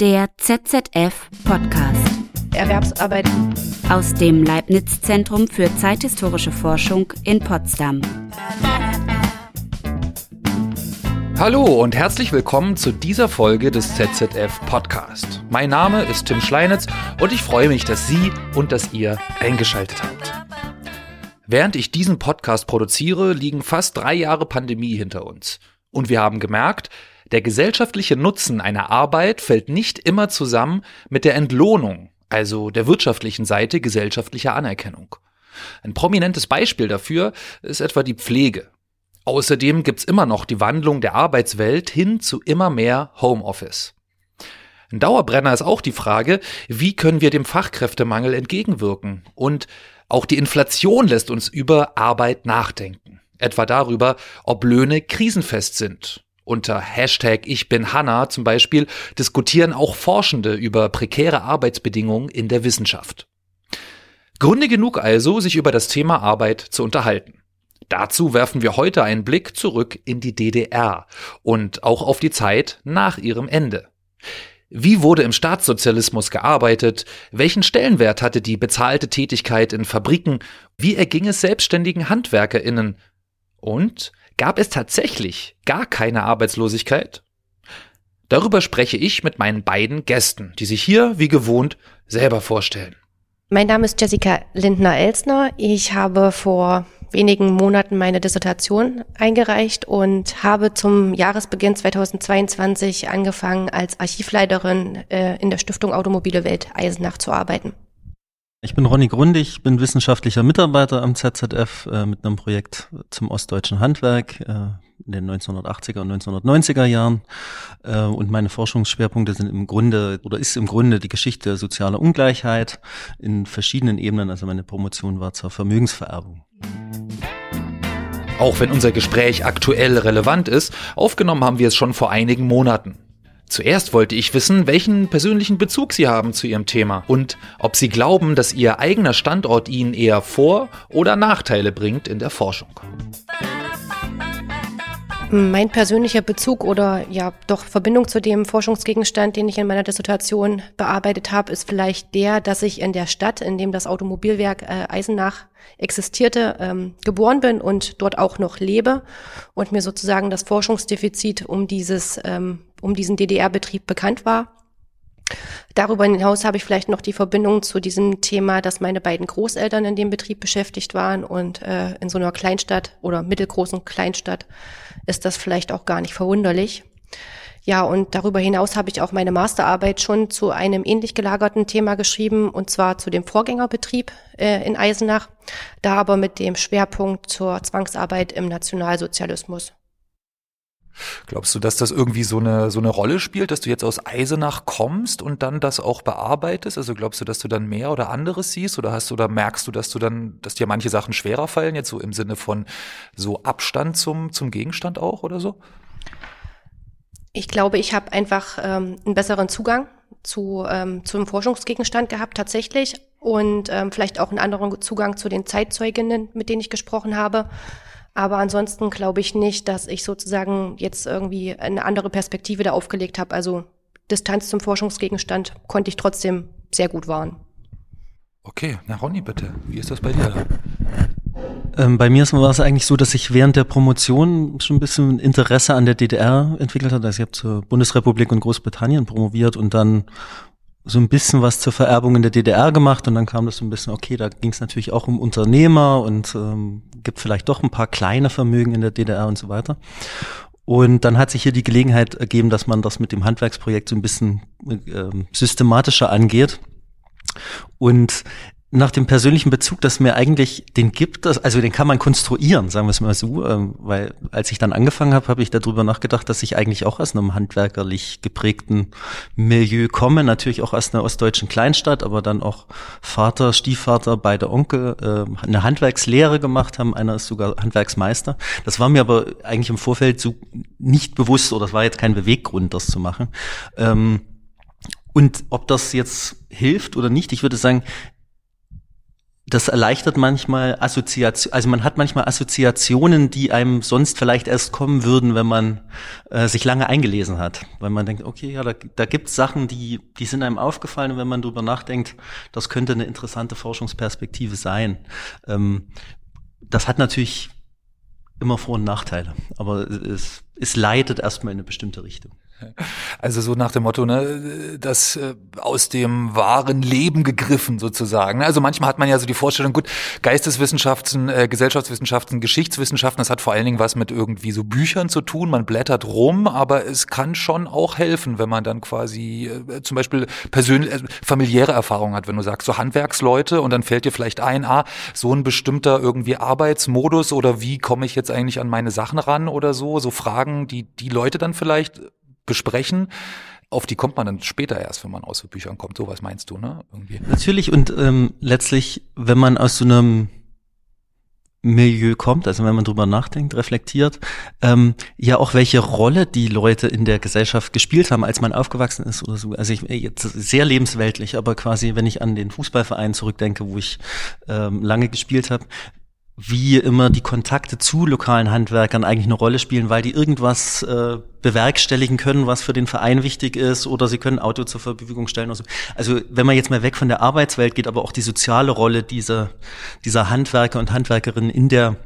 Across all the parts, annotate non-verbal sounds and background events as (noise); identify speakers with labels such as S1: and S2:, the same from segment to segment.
S1: Der ZZF Podcast.
S2: Erwerbsarbeit.
S1: Aus dem Leibniz Zentrum für zeithistorische Forschung in Potsdam.
S3: Hallo und herzlich willkommen zu dieser Folge des ZZF Podcast. Mein Name ist Tim Schleinitz und ich freue mich, dass Sie und dass ihr eingeschaltet habt. Während ich diesen Podcast produziere, liegen fast drei Jahre Pandemie hinter uns. Und wir haben gemerkt, der gesellschaftliche Nutzen einer Arbeit fällt nicht immer zusammen mit der Entlohnung, also der wirtschaftlichen Seite gesellschaftlicher Anerkennung. Ein prominentes Beispiel dafür ist etwa die Pflege. Außerdem gibt's immer noch die Wandlung der Arbeitswelt hin zu immer mehr Homeoffice. Ein Dauerbrenner ist auch die Frage, wie können wir dem Fachkräftemangel entgegenwirken? Und auch die Inflation lässt uns über Arbeit nachdenken. Etwa darüber, ob Löhne krisenfest sind unter Hashtag Ich bin Hanna zum Beispiel diskutieren auch Forschende über prekäre Arbeitsbedingungen in der Wissenschaft. Gründe genug also, sich über das Thema Arbeit zu unterhalten. Dazu werfen wir heute einen Blick zurück in die DDR und auch auf die Zeit nach ihrem Ende. Wie wurde im Staatssozialismus gearbeitet? Welchen Stellenwert hatte die bezahlte Tätigkeit in Fabriken? Wie erging es selbstständigen Handwerkerinnen? Und Gab es tatsächlich gar keine Arbeitslosigkeit? Darüber spreche ich mit meinen beiden Gästen, die sich hier, wie gewohnt, selber vorstellen.
S2: Mein Name ist Jessica Lindner-Elsner. Ich habe vor wenigen Monaten meine Dissertation eingereicht und habe zum Jahresbeginn 2022 angefangen, als Archivleiterin äh, in der Stiftung Automobile Welt Eisenach zu arbeiten.
S4: Ich bin Ronny Grundig, bin wissenschaftlicher Mitarbeiter am ZZF äh, mit einem Projekt zum ostdeutschen Handwerk äh, in den 1980er und 1990er Jahren. Äh, und meine Forschungsschwerpunkte sind im Grunde oder ist im Grunde die Geschichte sozialer Ungleichheit in verschiedenen Ebenen. Also meine Promotion war zur Vermögensvererbung.
S3: Auch wenn unser Gespräch aktuell relevant ist, aufgenommen haben wir es schon vor einigen Monaten. Zuerst wollte ich wissen, welchen persönlichen Bezug Sie haben zu Ihrem Thema und ob Sie glauben, dass Ihr eigener Standort Ihnen eher Vor- oder Nachteile bringt in der Forschung.
S2: Mein persönlicher Bezug oder ja doch Verbindung zu dem Forschungsgegenstand, den ich in meiner Dissertation bearbeitet habe, ist vielleicht der, dass ich in der Stadt, in dem das Automobilwerk äh, Eisenach existierte, ähm, geboren bin und dort auch noch lebe und mir sozusagen das Forschungsdefizit um dieses ähm, um diesen DDR-Betrieb bekannt war. Darüber hinaus habe ich vielleicht noch die Verbindung zu diesem Thema, dass meine beiden Großeltern in dem Betrieb beschäftigt waren und äh, in so einer Kleinstadt oder mittelgroßen Kleinstadt ist das vielleicht auch gar nicht verwunderlich. Ja, und darüber hinaus habe ich auch meine Masterarbeit schon zu einem ähnlich gelagerten Thema geschrieben, und zwar zu dem Vorgängerbetrieb äh, in Eisenach, da aber mit dem Schwerpunkt zur Zwangsarbeit im Nationalsozialismus.
S3: Glaubst du, dass das irgendwie so eine, so eine Rolle spielt, dass du jetzt aus Eisenach kommst und dann das auch bearbeitest? Also glaubst du, dass du dann mehr oder anderes siehst oder hast oder merkst du, dass du dann, dass dir manche Sachen schwerer fallen, jetzt so im Sinne von so Abstand zum, zum Gegenstand auch oder so?
S2: Ich glaube, ich habe einfach ähm, einen besseren Zugang zu, ähm, zum Forschungsgegenstand gehabt tatsächlich und ähm, vielleicht auch einen anderen Zugang zu den Zeitzeuginnen, mit denen ich gesprochen habe. Aber ansonsten glaube ich nicht, dass ich sozusagen jetzt irgendwie eine andere Perspektive da aufgelegt habe. Also Distanz zum Forschungsgegenstand konnte ich trotzdem sehr gut wahren.
S3: Okay, na Ronny, bitte. Wie ist das bei dir?
S4: Ähm, bei mir war es eigentlich so, dass ich während der Promotion schon ein bisschen Interesse an der DDR entwickelt hatte. Also ich habe zur Bundesrepublik und Großbritannien promoviert und dann so ein bisschen was zur Vererbung in der DDR gemacht und dann kam das so ein bisschen, okay, da ging es natürlich auch um Unternehmer und ähm, gibt vielleicht doch ein paar kleine Vermögen in der DDR und so weiter. Und dann hat sich hier die Gelegenheit ergeben, dass man das mit dem Handwerksprojekt so ein bisschen äh, systematischer angeht. Und nach dem persönlichen Bezug, dass mir eigentlich den gibt, also den kann man konstruieren, sagen wir es mal so, ähm, weil als ich dann angefangen habe, habe ich darüber nachgedacht, dass ich eigentlich auch aus einem handwerkerlich geprägten Milieu komme, natürlich auch aus einer ostdeutschen Kleinstadt, aber dann auch Vater, Stiefvater, beide Onkel äh, eine Handwerkslehre gemacht haben, einer ist sogar Handwerksmeister. Das war mir aber eigentlich im Vorfeld so nicht bewusst oder das war jetzt kein Beweggrund, das zu machen. Ähm, und ob das jetzt hilft oder nicht, ich würde sagen, das erleichtert manchmal Assoziation, also man hat manchmal Assoziationen, die einem sonst vielleicht erst kommen würden, wenn man äh, sich lange eingelesen hat. Weil man denkt, okay, ja, da, da gibt es Sachen, die, die sind einem aufgefallen und wenn man drüber nachdenkt, das könnte eine interessante Forschungsperspektive sein. Ähm, das hat natürlich immer Vor- und Nachteile, aber es, es leitet erstmal in eine bestimmte Richtung. (laughs)
S3: Also so nach dem Motto, ne, das äh, aus dem wahren Leben gegriffen sozusagen. Ne? Also manchmal hat man ja so die Vorstellung, gut, Geisteswissenschaften, äh, Gesellschaftswissenschaften, Geschichtswissenschaften, das hat vor allen Dingen was mit irgendwie so Büchern zu tun. Man blättert rum, aber es kann schon auch helfen, wenn man dann quasi äh, zum Beispiel persönlich, äh, familiäre Erfahrungen hat, wenn du sagst, so Handwerksleute und dann fällt dir vielleicht ein, ah, so ein bestimmter irgendwie Arbeitsmodus oder wie komme ich jetzt eigentlich an meine Sachen ran oder so, so Fragen, die die Leute dann vielleicht besprechen. Auf die kommt man dann später erst, wenn man aus Büchern kommt. So was meinst du, ne?
S4: Irgendwie. Natürlich und ähm, letztlich, wenn man aus so einem Milieu kommt, also wenn man drüber nachdenkt, reflektiert, ähm, ja auch welche Rolle die Leute in der Gesellschaft gespielt haben, als man aufgewachsen ist oder so. Also ich jetzt sehr lebensweltlich, aber quasi, wenn ich an den Fußballverein zurückdenke, wo ich ähm, lange gespielt habe, wie immer die Kontakte zu lokalen Handwerkern eigentlich eine Rolle spielen, weil die irgendwas äh, bewerkstelligen können, was für den Verein wichtig ist, oder sie können Auto zur Verfügung stellen. So. Also wenn man jetzt mal weg von der Arbeitswelt geht, aber auch die soziale Rolle dieser, dieser Handwerker und Handwerkerinnen in der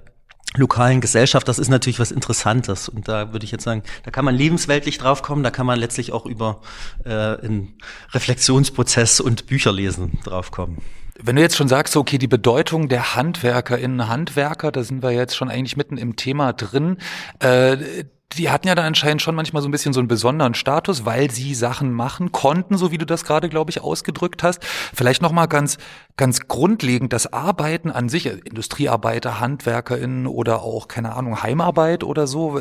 S4: lokalen Gesellschaft, das ist natürlich was Interessantes. Und da würde ich jetzt sagen, da kann man lebensweltlich draufkommen, da kann man letztlich auch über äh, einen Reflexionsprozess und Bücherlesen draufkommen.
S3: Wenn du jetzt schon sagst, okay, die Bedeutung der HandwerkerInnen, Handwerker, da sind wir jetzt schon eigentlich mitten im Thema drin. Äh, die hatten ja da anscheinend schon manchmal so ein bisschen so einen besonderen Status, weil sie Sachen machen konnten, so wie du das gerade, glaube ich, ausgedrückt hast. Vielleicht nochmal ganz, ganz grundlegend, das Arbeiten an sich, Industriearbeiter, HandwerkerInnen oder auch, keine Ahnung, Heimarbeit oder so.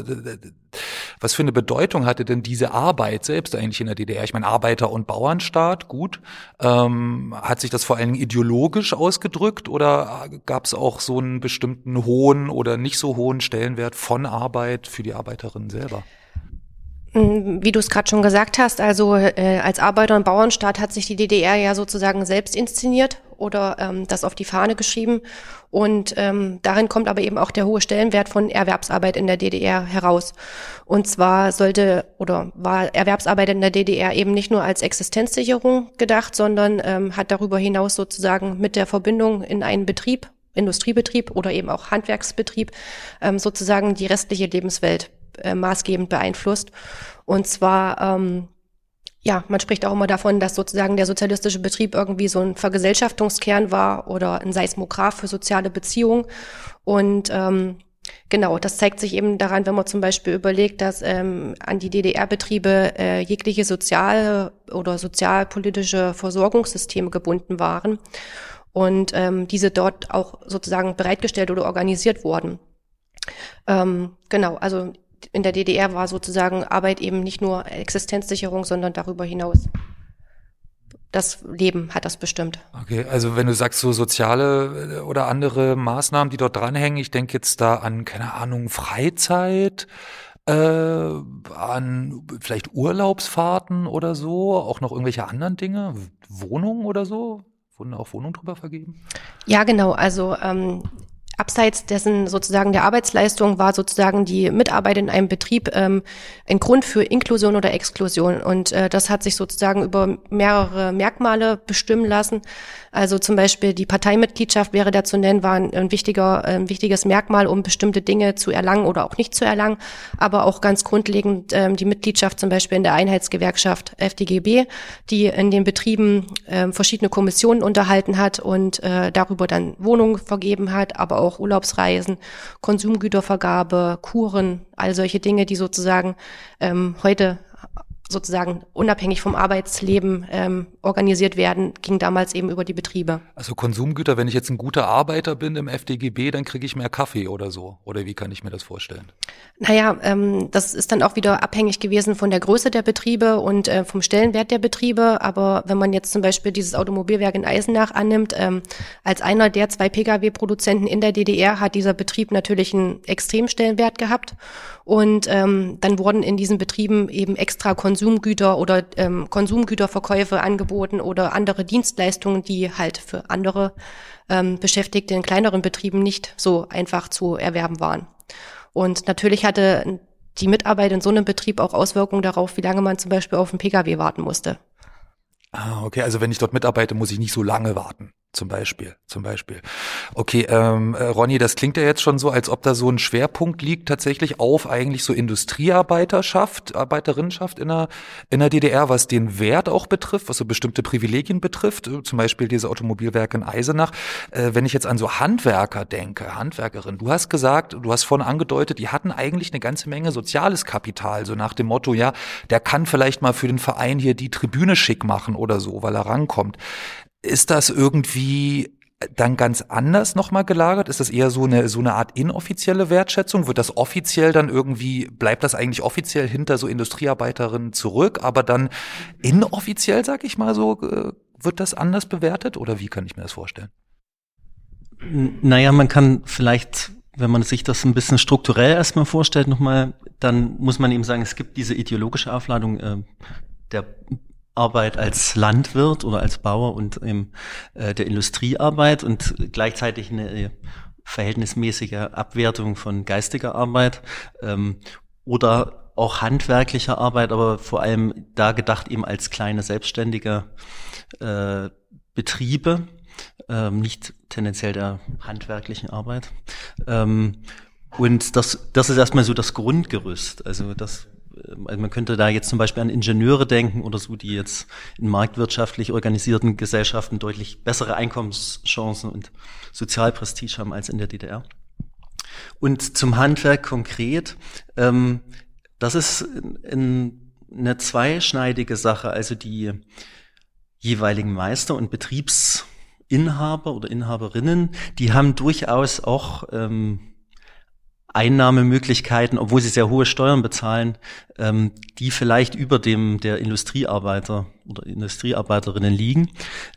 S3: Was für eine Bedeutung hatte denn diese Arbeit selbst eigentlich in der DDR? Ich meine, Arbeiter- und Bauernstaat, gut. Ähm, hat sich das vor allen Dingen ideologisch ausgedrückt oder gab es auch so einen bestimmten hohen oder nicht so hohen Stellenwert von Arbeit für die Arbeiterinnen selber?
S2: Wie du es gerade schon gesagt hast, also äh, als Arbeiter- und Bauernstaat hat sich die DDR ja sozusagen selbst inszeniert oder ähm, das auf die Fahne geschrieben. Und ähm, darin kommt aber eben auch der hohe Stellenwert von Erwerbsarbeit in der DDR heraus. Und zwar sollte oder war Erwerbsarbeit in der DDR eben nicht nur als Existenzsicherung gedacht, sondern ähm, hat darüber hinaus sozusagen mit der Verbindung in einen Betrieb, Industriebetrieb oder eben auch Handwerksbetrieb, ähm, sozusagen die restliche Lebenswelt äh, maßgebend beeinflusst. Und zwar ähm, ja, man spricht auch immer davon, dass sozusagen der sozialistische Betrieb irgendwie so ein Vergesellschaftungskern war oder ein Seismograph für soziale Beziehungen. Und ähm, genau, das zeigt sich eben daran, wenn man zum Beispiel überlegt, dass ähm, an die DDR-Betriebe äh, jegliche soziale oder sozialpolitische Versorgungssysteme gebunden waren und ähm, diese dort auch sozusagen bereitgestellt oder organisiert wurden. Ähm, genau, also in der DDR war sozusagen Arbeit eben nicht nur Existenzsicherung, sondern darüber hinaus. Das Leben hat das bestimmt.
S3: Okay, also wenn du sagst so soziale äh, oder andere Maßnahmen, die dort dranhängen, ich denke jetzt da an, keine Ahnung, Freizeit, äh, an vielleicht Urlaubsfahrten oder so, auch noch irgendwelche anderen Dinge, Wohnungen oder so? Wurden auch Wohnungen drüber vergeben?
S2: Ja, genau. Also ähm, Abseits dessen sozusagen der Arbeitsleistung war sozusagen die Mitarbeit in einem Betrieb ähm, ein Grund für Inklusion oder Exklusion. Und äh, das hat sich sozusagen über mehrere Merkmale bestimmen lassen. Also zum Beispiel die Parteimitgliedschaft wäre da zu nennen, war ein, wichtiger, ein wichtiges Merkmal, um bestimmte Dinge zu erlangen oder auch nicht zu erlangen. Aber auch ganz grundlegend ähm, die Mitgliedschaft zum Beispiel in der Einheitsgewerkschaft FDGB, die in den Betrieben ähm, verschiedene Kommissionen unterhalten hat und äh, darüber dann Wohnungen vergeben hat, aber auch Urlaubsreisen, Konsumgütervergabe, Kuren, all solche Dinge, die sozusagen ähm, heute sozusagen unabhängig vom Arbeitsleben ähm, organisiert werden, ging damals eben über die Betriebe.
S3: Also Konsumgüter, wenn ich jetzt ein guter Arbeiter bin im FDGB, dann kriege ich mehr Kaffee oder so. Oder wie kann ich mir das vorstellen?
S2: Naja, ähm, das ist dann auch wieder abhängig gewesen von der Größe der Betriebe und äh, vom Stellenwert der Betriebe. Aber wenn man jetzt zum Beispiel dieses Automobilwerk in Eisenach annimmt, ähm, als einer der zwei Pkw-Produzenten in der DDR hat dieser Betrieb natürlich einen extremen Stellenwert gehabt. Und ähm, dann wurden in diesen Betrieben eben extra Konsumgüter oder ähm, Konsumgüterverkäufe angeboten oder andere Dienstleistungen, die halt für andere ähm, Beschäftigte in kleineren Betrieben nicht so einfach zu erwerben waren. Und natürlich hatte die Mitarbeit in so einem Betrieb auch Auswirkungen darauf, wie lange man zum Beispiel auf einen Pkw warten musste.
S3: Ah, okay, also wenn ich dort mitarbeite, muss ich nicht so lange warten. Zum Beispiel, zum Beispiel. Okay, ähm, äh, Ronny, das klingt ja jetzt schon so, als ob da so ein Schwerpunkt liegt tatsächlich auf eigentlich so Industriearbeiterschaft, Arbeiterinnenschaft in der, in der DDR, was den Wert auch betrifft, was so bestimmte Privilegien betrifft, äh, zum Beispiel diese Automobilwerke in Eisenach. Äh, wenn ich jetzt an so Handwerker denke, Handwerkerin, du hast gesagt, du hast vorhin angedeutet, die hatten eigentlich eine ganze Menge soziales Kapital, so nach dem Motto, ja, der kann vielleicht mal für den Verein hier die Tribüne schick machen oder so, weil er rankommt. Ist das irgendwie dann ganz anders nochmal gelagert? Ist das eher so eine, so eine Art inoffizielle Wertschätzung? Wird das offiziell dann irgendwie, bleibt das eigentlich offiziell hinter so Industriearbeiterinnen zurück, aber dann inoffiziell, sag ich mal so, äh, wird das anders bewertet? Oder wie kann ich mir das vorstellen?
S4: Naja, man kann vielleicht, wenn man sich das ein bisschen strukturell erstmal vorstellt, nochmal, dann muss man eben sagen, es gibt diese ideologische Aufladung äh, der Arbeit als Landwirt oder als Bauer und ähm, äh, der Industriearbeit und gleichzeitig eine äh, verhältnismäßige Abwertung von geistiger Arbeit ähm, oder auch handwerklicher Arbeit, aber vor allem da gedacht eben als kleine selbstständige äh, Betriebe, ähm, nicht tendenziell der handwerklichen Arbeit. Ähm, und das, das ist erstmal so das Grundgerüst. Also das also man könnte da jetzt zum Beispiel an Ingenieure denken oder so, die jetzt in marktwirtschaftlich organisierten Gesellschaften deutlich bessere Einkommenschancen und Sozialprestige haben als in der DDR. Und zum Handwerk konkret, ähm, das ist in, eine zweischneidige Sache. Also die jeweiligen Meister und Betriebsinhaber oder Inhaberinnen, die haben durchaus auch ähm, Einnahmemöglichkeiten, obwohl sie sehr hohe Steuern bezahlen, ähm, die vielleicht über dem der Industriearbeiter oder Industriearbeiterinnen liegen.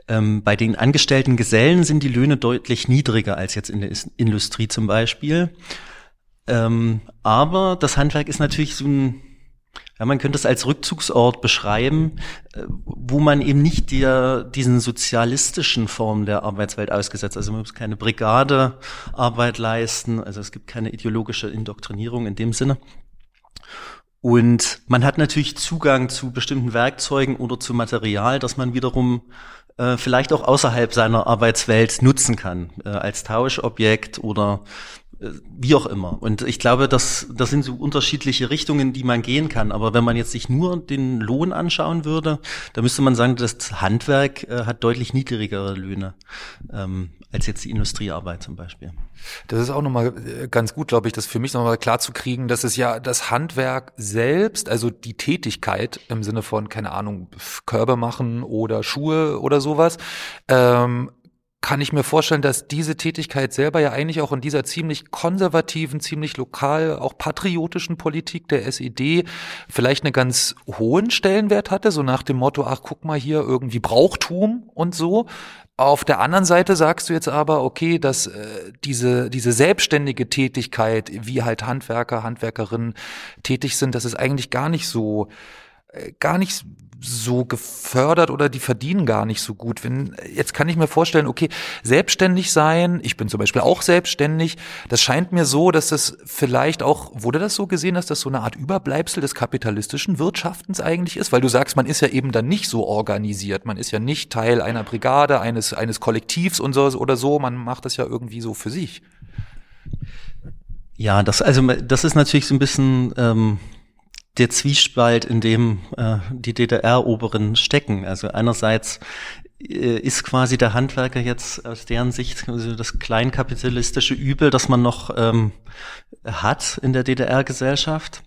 S4: Ähm, bei den angestellten Gesellen sind die Löhne deutlich niedriger als jetzt in der Industrie zum Beispiel. Ähm, aber das Handwerk ist natürlich so ein ja, man könnte es als Rückzugsort beschreiben, äh, wo man eben nicht der, diesen sozialistischen Formen der Arbeitswelt ausgesetzt. Also man muss keine Brigadearbeit leisten, also es gibt keine ideologische Indoktrinierung in dem Sinne. Und man hat natürlich Zugang zu bestimmten Werkzeugen oder zu Material, das man wiederum äh, vielleicht auch außerhalb seiner Arbeitswelt nutzen kann, äh, als Tauschobjekt oder wie auch immer. Und ich glaube, das, das sind so unterschiedliche Richtungen, die man gehen kann. Aber wenn man jetzt sich nur den Lohn anschauen würde, dann müsste man sagen, das Handwerk äh, hat deutlich niedrigere Löhne ähm, als jetzt die Industriearbeit zum Beispiel.
S3: Das ist auch nochmal äh, ganz gut, glaube ich, das für mich nochmal klar zu kriegen, dass es ja das Handwerk selbst, also die Tätigkeit im Sinne von, keine Ahnung, Körbe machen oder Schuhe oder sowas, ähm, kann ich mir vorstellen, dass diese Tätigkeit selber ja eigentlich auch in dieser ziemlich konservativen, ziemlich lokal, auch patriotischen Politik der SED vielleicht einen ganz hohen Stellenwert hatte, so nach dem Motto, ach, guck mal hier, irgendwie Brauchtum und so. Auf der anderen Seite sagst du jetzt aber, okay, dass äh, diese, diese selbstständige Tätigkeit, wie halt Handwerker, Handwerkerinnen tätig sind, das ist eigentlich gar nicht so, äh, gar nicht so gefördert oder die verdienen gar nicht so gut. Wenn, jetzt kann ich mir vorstellen, okay, selbstständig sein, ich bin zum Beispiel auch selbstständig, das scheint mir so, dass das vielleicht auch, wurde das so gesehen, dass das so eine Art Überbleibsel des kapitalistischen Wirtschaftens eigentlich ist? Weil du sagst, man ist ja eben dann nicht so organisiert, man ist ja nicht Teil einer Brigade, eines, eines Kollektivs und so oder so, man macht das ja irgendwie so für sich.
S4: Ja, das, also das ist natürlich so ein bisschen ähm, der Zwiespalt, in dem äh, die DDR-Oberen stecken. Also einerseits äh, ist quasi der Handwerker jetzt aus deren Sicht also das kleinkapitalistische Übel, das man noch ähm, hat in der DDR-Gesellschaft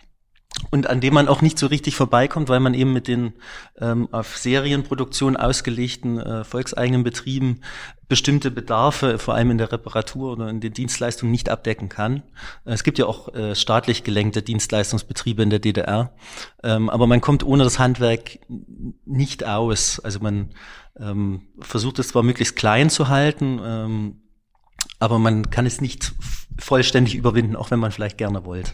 S4: und an dem man auch nicht so richtig vorbeikommt, weil man eben mit den ähm, auf Serienproduktion ausgelegten äh, volkseigenen Betrieben bestimmte Bedarfe, vor allem in der Reparatur oder in den Dienstleistungen, nicht abdecken kann. Äh, es gibt ja auch äh, staatlich gelenkte Dienstleistungsbetriebe in der DDR, ähm, aber man kommt ohne das Handwerk nicht aus. Also man ähm, versucht es zwar möglichst klein zu halten, ähm, aber man kann es nicht vollständig überwinden, auch wenn man vielleicht gerne wollte.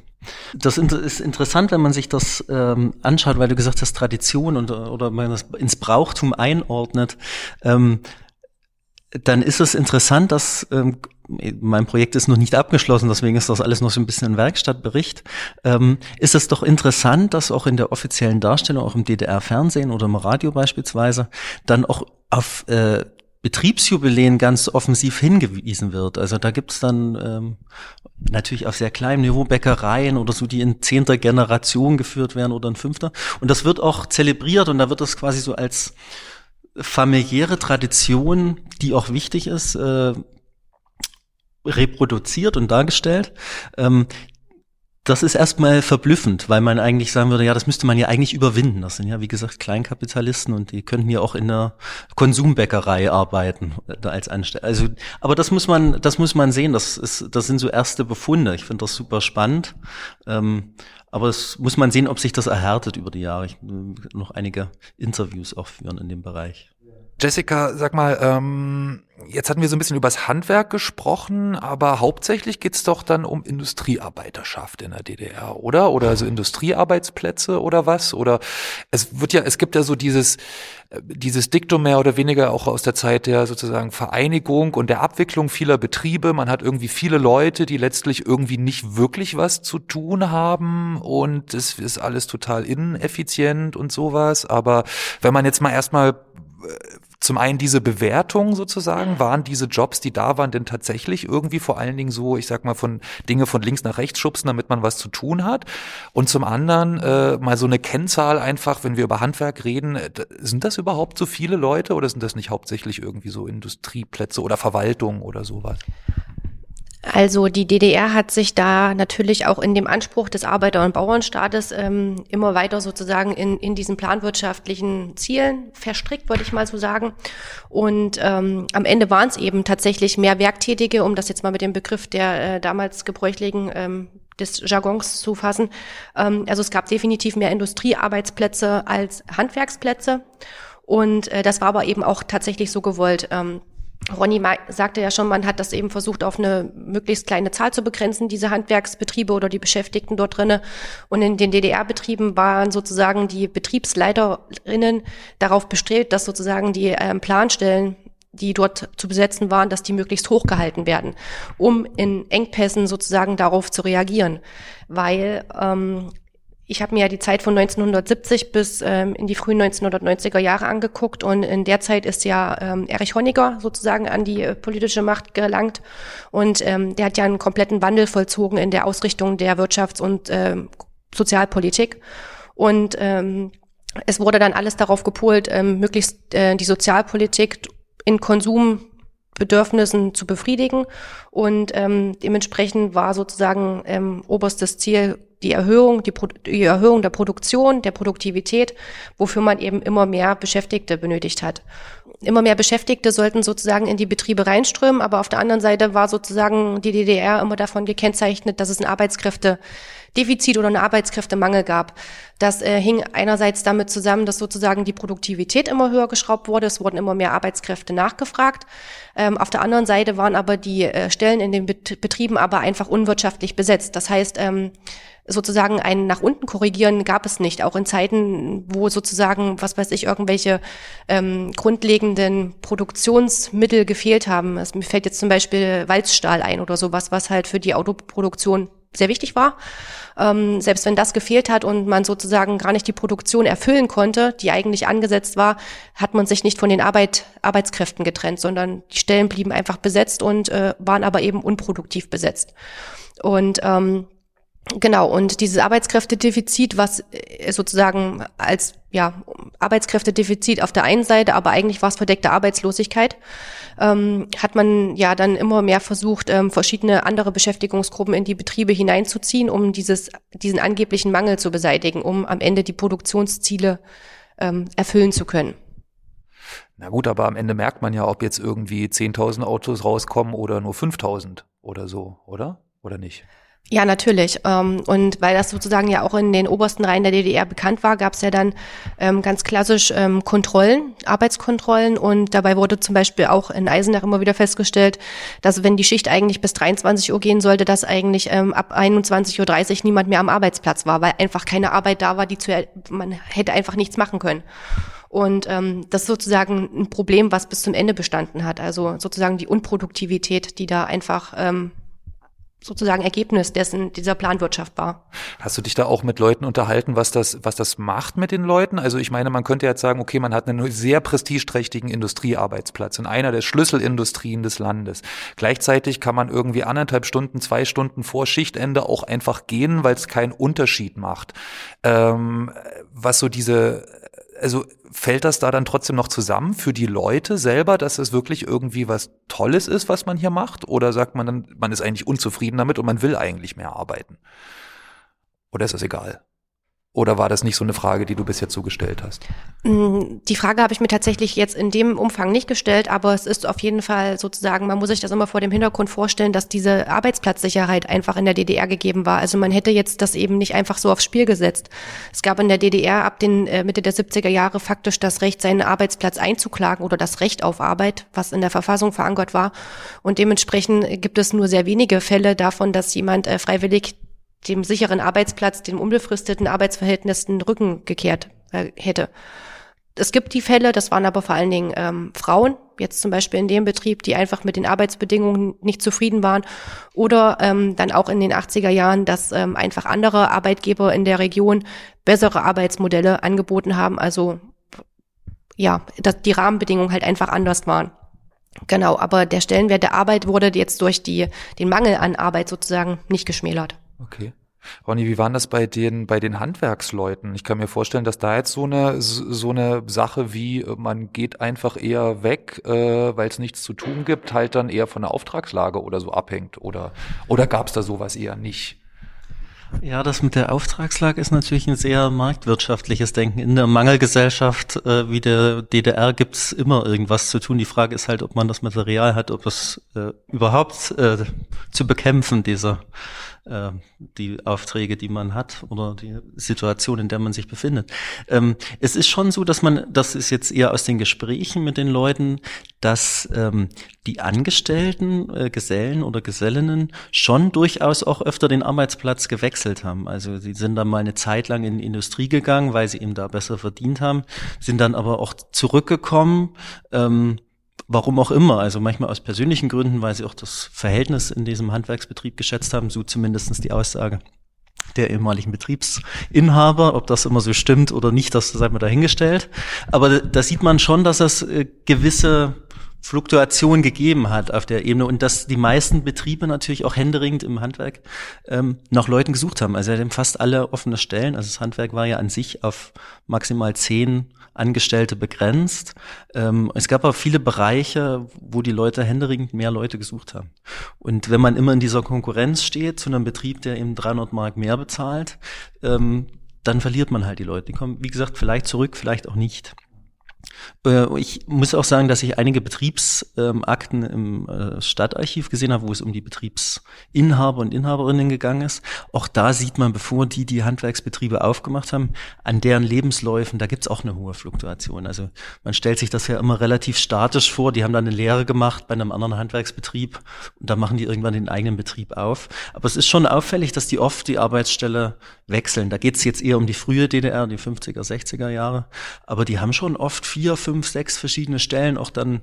S4: Das ist interessant, wenn man sich das ähm, anschaut, weil du gesagt hast, Tradition und, oder man das ins Brauchtum einordnet. Ähm, dann ist es interessant, dass ähm, mein Projekt ist noch nicht abgeschlossen, deswegen ist das alles noch so ein bisschen ein Werkstattbericht. Ähm, ist es doch interessant, dass auch in der offiziellen Darstellung, auch im DDR-Fernsehen oder im Radio beispielsweise, dann auch auf äh, Betriebsjubiläen ganz offensiv hingewiesen wird. Also da gibt's dann ähm, natürlich auf sehr kleinem Niveau Bäckereien oder so, die in zehnter Generation geführt werden oder in fünfter. Und das wird auch zelebriert und da wird das quasi so als familiäre Tradition, die auch wichtig ist, äh, reproduziert und dargestellt. Ähm, das ist erstmal verblüffend, weil man eigentlich sagen würde, ja, das müsste man ja eigentlich überwinden. Das sind ja, wie gesagt, Kleinkapitalisten und die könnten ja auch in der Konsumbäckerei arbeiten äh, als Anstellte. Also, aber das muss man, das muss man sehen. Das ist, das sind so erste Befunde. Ich finde das super spannend. Ähm, aber es muss man sehen, ob sich das erhärtet über die Jahre. Ich will noch einige Interviews auch führen in dem Bereich.
S3: Jessica, sag mal, ähm, jetzt hatten wir so ein bisschen übers Handwerk gesprochen, aber hauptsächlich geht's doch dann um Industriearbeiterschaft in der DDR, oder? Oder so Industriearbeitsplätze oder was? Oder es wird ja, es gibt ja so dieses, äh, dieses Diktum mehr oder weniger auch aus der Zeit der sozusagen Vereinigung und der Abwicklung vieler Betriebe. Man hat irgendwie viele Leute, die letztlich irgendwie nicht wirklich was zu tun haben und es ist alles total ineffizient und sowas. Aber wenn man jetzt mal erstmal äh, zum einen diese Bewertung sozusagen, waren diese Jobs, die da waren, denn tatsächlich irgendwie vor allen Dingen so, ich sag mal, von Dinge von links nach rechts schubsen, damit man was zu tun hat. Und zum anderen äh, mal so eine Kennzahl einfach, wenn wir über Handwerk reden, äh, sind das überhaupt so viele Leute oder sind das nicht hauptsächlich irgendwie so Industrieplätze oder Verwaltung oder sowas?
S2: Also die DDR hat sich da natürlich auch in dem Anspruch des Arbeiter- und Bauernstaates ähm, immer weiter sozusagen in, in diesen planwirtschaftlichen Zielen verstrickt, würde ich mal so sagen. Und ähm, am Ende waren es eben tatsächlich mehr Werktätige, um das jetzt mal mit dem Begriff der äh, damals gebräuchlichen ähm, des Jargons zu fassen. Ähm, also es gab definitiv mehr Industriearbeitsplätze als Handwerksplätze. Und äh, das war aber eben auch tatsächlich so gewollt. Ähm, Ronny sagte ja schon, man hat das eben versucht, auf eine möglichst kleine Zahl zu begrenzen, diese Handwerksbetriebe oder die Beschäftigten dort drinnen. Und in den DDR-Betrieben waren sozusagen die Betriebsleiterinnen darauf bestrebt, dass sozusagen die ähm, Planstellen die dort zu besetzen waren, dass die möglichst hochgehalten werden, um in Engpässen sozusagen darauf zu reagieren. Weil ähm, ich habe mir ja die Zeit von 1970 bis ähm, in die frühen 1990er Jahre angeguckt und in der Zeit ist ja ähm, Erich Honecker sozusagen an die äh, politische Macht gelangt und ähm, der hat ja einen kompletten Wandel vollzogen in der Ausrichtung der Wirtschafts- und ähm, Sozialpolitik und ähm, es wurde dann alles darauf gepolt, ähm, möglichst äh, die Sozialpolitik in Konsumbedürfnissen zu befriedigen und ähm, dementsprechend war sozusagen ähm, oberstes Ziel die Erhöhung, die, Pro die Erhöhung der Produktion, der Produktivität, wofür man eben immer mehr Beschäftigte benötigt hat. Immer mehr Beschäftigte sollten sozusagen in die Betriebe reinströmen, aber auf der anderen Seite war sozusagen die DDR immer davon gekennzeichnet, dass es ein Arbeitskräftedefizit oder einen Arbeitskräftemangel gab. Das äh, hing einerseits damit zusammen, dass sozusagen die Produktivität immer höher geschraubt wurde, es wurden immer mehr Arbeitskräfte nachgefragt. Ähm, auf der anderen Seite waren aber die äh, Stellen in den Bet Betrieben aber einfach unwirtschaftlich besetzt. Das heißt, ähm, sozusagen ein nach unten korrigieren gab es nicht. Auch in Zeiten, wo sozusagen, was weiß ich, irgendwelche ähm, grundlegenden Produktionsmittel gefehlt haben. Es, fällt jetzt zum Beispiel Walzstahl ein oder sowas, was halt für die Autoproduktion sehr wichtig war. Ähm, selbst wenn das gefehlt hat und man sozusagen gar nicht die Produktion erfüllen konnte, die eigentlich angesetzt war, hat man sich nicht von den Arbeit, Arbeitskräften getrennt, sondern die Stellen blieben einfach besetzt und äh, waren aber eben unproduktiv besetzt. Und ähm, Genau, und dieses Arbeitskräftedefizit, was äh, sozusagen als ja, Arbeitskräftedefizit auf der einen Seite, aber eigentlich war es verdeckte Arbeitslosigkeit, ähm, hat man ja dann immer mehr versucht, ähm, verschiedene andere Beschäftigungsgruppen in die Betriebe hineinzuziehen, um dieses, diesen angeblichen Mangel zu beseitigen, um am Ende die Produktionsziele ähm, erfüllen zu können.
S3: Na gut, aber am Ende merkt man ja, ob jetzt irgendwie 10.000 Autos rauskommen oder nur 5.000 oder so, oder? Oder nicht?
S2: Ja, natürlich. Ähm, und weil das sozusagen ja auch in den obersten Reihen der DDR bekannt war, gab es ja dann ähm, ganz klassisch ähm, Kontrollen, Arbeitskontrollen. Und dabei wurde zum Beispiel auch in Eisenach immer wieder festgestellt, dass wenn die Schicht eigentlich bis 23 Uhr gehen sollte, dass eigentlich ab 21.30 Uhr niemand mehr am Arbeitsplatz war, weil einfach keine Arbeit da war, die zu, man hätte einfach nichts machen können. Und ähm, das ist sozusagen ein Problem, was bis zum Ende bestanden hat. Also sozusagen die Unproduktivität, die da einfach ähm, sozusagen Ergebnis dessen dieser Planwirtschaft war.
S3: Hast du dich da auch mit Leuten unterhalten, was das was das macht mit den Leuten? Also ich meine, man könnte jetzt sagen, okay, man hat einen sehr prestigeträchtigen Industriearbeitsplatz in einer der Schlüsselindustrien des Landes. Gleichzeitig kann man irgendwie anderthalb Stunden, zwei Stunden vor Schichtende auch einfach gehen, weil es keinen Unterschied macht. Ähm, was so diese also fällt das da dann trotzdem noch zusammen für die Leute selber, dass es wirklich irgendwie was Tolles ist, was man hier macht? Oder sagt man dann, man ist eigentlich unzufrieden damit und man will eigentlich mehr arbeiten? Oder ist das egal? Oder war das nicht so eine Frage, die du bis jetzt so gestellt hast?
S2: Mm, die Frage habe ich mir tatsächlich jetzt in dem Umfang nicht gestellt, aber es ist auf jeden Fall sozusagen, man muss sich das immer vor dem Hintergrund vorstellen, dass diese Arbeitsplatzsicherheit einfach in der DDR gegeben war. Also man hätte jetzt das eben nicht einfach so aufs Spiel gesetzt. Es gab in der DDR ab den äh, Mitte der 70er Jahre faktisch das Recht, seinen Arbeitsplatz einzuklagen oder das Recht auf Arbeit, was in der Verfassung verankert war. Und dementsprechend gibt es nur sehr wenige Fälle davon, dass jemand äh, freiwillig dem sicheren Arbeitsplatz, dem unbefristeten Arbeitsverhältnis den Rücken gekehrt äh, hätte. Es gibt die Fälle, das waren aber vor allen Dingen ähm, Frauen, jetzt zum Beispiel in dem Betrieb, die einfach mit den Arbeitsbedingungen nicht zufrieden waren. Oder ähm, dann auch in den 80er Jahren, dass ähm, einfach andere Arbeitgeber in der Region bessere Arbeitsmodelle angeboten haben. Also ja, dass die Rahmenbedingungen halt einfach anders waren. Genau, aber der Stellenwert der Arbeit wurde jetzt durch die, den Mangel an Arbeit sozusagen nicht geschmälert.
S3: Okay. Ronny, wie waren das bei den, bei den Handwerksleuten? Ich kann mir vorstellen, dass da jetzt so eine, so eine Sache wie, äh, man geht einfach eher weg, äh, weil es nichts zu tun gibt, halt dann eher von der Auftragslage oder so abhängt. Oder, oder gab es da sowas eher nicht?
S4: Ja, das mit der Auftragslage ist natürlich ein sehr marktwirtschaftliches Denken. In der Mangelgesellschaft äh, wie der DDR gibt's immer irgendwas zu tun. Die Frage ist halt, ob man das Material hat, ob es äh, überhaupt äh, zu bekämpfen, dieser äh, die Aufträge, die man hat oder die Situation, in der man sich befindet. Ähm, es ist schon so, dass man, das ist jetzt eher aus den Gesprächen mit den Leuten, dass ähm, die Angestellten, äh, Gesellen oder Gesellinnen schon durchaus auch öfter den Arbeitsplatz gewechselt haben. Also sie sind dann mal eine Zeit lang in die Industrie gegangen, weil sie eben da besser verdient haben, sind dann aber auch zurückgekommen. Ähm, warum auch immer, also manchmal aus persönlichen Gründen, weil sie auch das Verhältnis in diesem Handwerksbetrieb geschätzt haben, so zumindestens die Aussage der ehemaligen Betriebsinhaber. Ob das immer so stimmt oder nicht, das sei mal dahingestellt. Aber da sieht man schon, dass es äh, gewisse Fluktuation gegeben hat auf der Ebene und dass die meisten Betriebe natürlich auch händeringend im Handwerk ähm, nach Leuten gesucht haben. Also haben fast alle offene Stellen. Also das Handwerk war ja an sich auf maximal zehn Angestellte begrenzt. Ähm, es gab aber viele Bereiche, wo die Leute händeringend mehr Leute gesucht haben. Und wenn man immer in dieser Konkurrenz steht zu einem Betrieb, der eben 300 Mark mehr bezahlt, ähm, dann verliert man halt die Leute. Die kommen, wie gesagt, vielleicht zurück, vielleicht auch nicht. Äh, ich muss auch sagen, dass ich einige Betriebsakten im äh, Stadtarchiv gesehen habe, wo es um die Betriebsinhaber und Inhaberinnen gegangen ist. Auch da sieht man, bevor die die Handwerksbetriebe aufgemacht haben, an deren Lebensläufen, da gibt's auch eine hohe Fluktuation. Also man stellt sich das ja immer relativ statisch vor. Die haben dann eine Lehre gemacht bei einem anderen Handwerksbetrieb und da machen die irgendwann den eigenen Betrieb auf. Aber es ist schon auffällig, dass die oft die Arbeitsstelle wechseln. Da geht's jetzt eher um die frühe DDR, die 50er, 60er Jahre. Aber die haben schon oft vier, fünf, sechs verschiedene Stellen, auch dann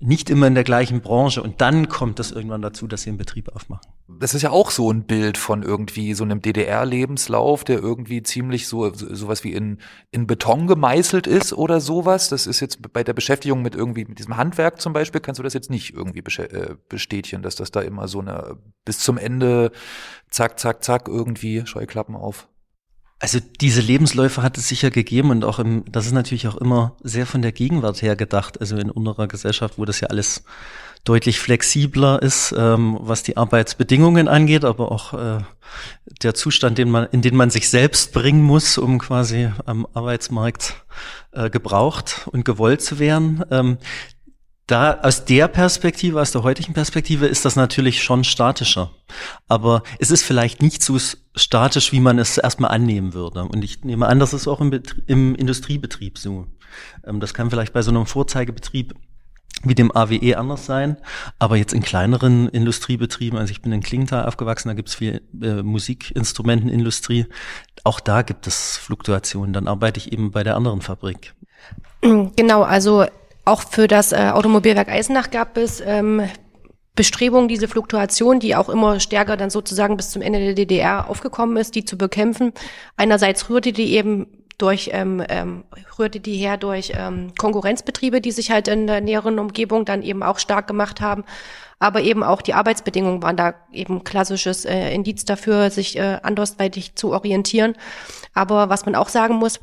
S4: nicht immer in der gleichen Branche. Und dann kommt das irgendwann dazu, dass sie einen Betrieb aufmachen.
S3: Das ist ja auch so ein Bild von irgendwie so einem DDR-Lebenslauf, der irgendwie ziemlich so sowas wie in, in Beton gemeißelt ist oder sowas. Das ist jetzt bei der Beschäftigung mit irgendwie mit diesem Handwerk zum Beispiel, kannst du das jetzt nicht irgendwie äh, bestätigen, dass das da immer so eine bis zum Ende zack, zack, zack irgendwie Scheuklappen auf.
S4: Also diese Lebensläufe hat es sicher gegeben und auch im, das ist natürlich auch immer sehr von der Gegenwart her gedacht. Also in unserer Gesellschaft, wo das ja alles deutlich flexibler ist, ähm, was die Arbeitsbedingungen angeht, aber auch äh, der Zustand, den man, in den man sich selbst bringen muss, um quasi am Arbeitsmarkt äh, gebraucht und gewollt zu werden. Ähm, da aus der Perspektive, aus der heutigen Perspektive ist das natürlich schon statischer. Aber es ist vielleicht nicht so statisch, wie man es erstmal annehmen würde. Und ich nehme an, das ist auch im, Betrie im Industriebetrieb so. Ähm, das kann vielleicht bei so einem Vorzeigebetrieb wie dem AWE anders sein. Aber jetzt in kleineren Industriebetrieben, also ich bin in Klingenthal aufgewachsen, da gibt es viel äh, Musikinstrumentenindustrie. Auch da gibt es Fluktuationen. Dann arbeite ich eben bei der anderen Fabrik.
S2: Genau, also auch für das äh, Automobilwerk Eisenach gab es ähm, Bestrebungen, diese Fluktuation, die auch immer stärker dann sozusagen bis zum Ende der DDR aufgekommen ist, die zu bekämpfen. Einerseits rührte die eben durch ähm, ähm, rührte die her durch ähm, Konkurrenzbetriebe, die sich halt in der näheren Umgebung dann eben auch stark gemacht haben. Aber eben auch die Arbeitsbedingungen waren da eben klassisches äh, Indiz dafür, sich äh, andersweitig zu orientieren. Aber was man auch sagen muss,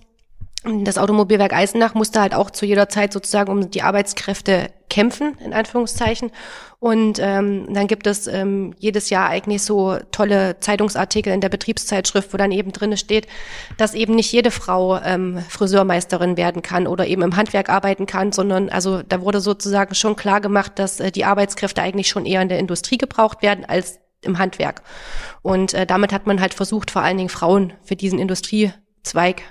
S2: das Automobilwerk Eisenach musste halt auch zu jeder Zeit sozusagen um die Arbeitskräfte kämpfen, in Anführungszeichen. Und ähm, dann gibt es ähm, jedes Jahr eigentlich so tolle Zeitungsartikel in der Betriebszeitschrift, wo dann eben drinne steht, dass eben nicht jede Frau ähm, Friseurmeisterin werden kann oder eben im Handwerk arbeiten kann, sondern also da wurde sozusagen schon klar gemacht, dass äh, die Arbeitskräfte eigentlich schon eher in der Industrie gebraucht werden als im Handwerk. Und äh, damit hat man halt versucht, vor allen Dingen Frauen für diesen Industriezweig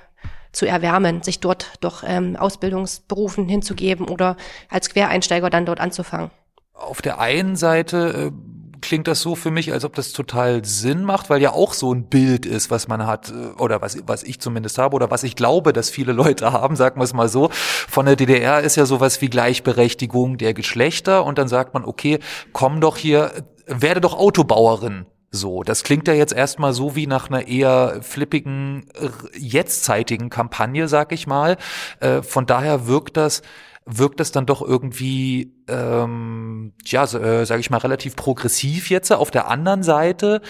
S2: zu erwärmen, sich dort doch ähm, Ausbildungsberufen hinzugeben oder als Quereinsteiger dann dort anzufangen.
S3: Auf der einen Seite äh, klingt das so für mich, als ob das total Sinn macht, weil ja auch so ein Bild ist, was man hat, äh, oder was, was ich zumindest habe, oder was ich glaube, dass viele Leute (laughs) haben, sagen wir es mal so. Von der DDR ist ja sowas wie Gleichberechtigung der Geschlechter und dann sagt man, okay, komm doch hier, werde doch Autobauerin. So, das klingt ja jetzt erstmal so wie nach einer eher flippigen, jetztzeitigen Kampagne, sag ich mal. Äh, von daher wirkt das wirkt das dann doch irgendwie, ähm, ja, äh, sage ich mal, relativ progressiv jetzt. Auf der anderen Seite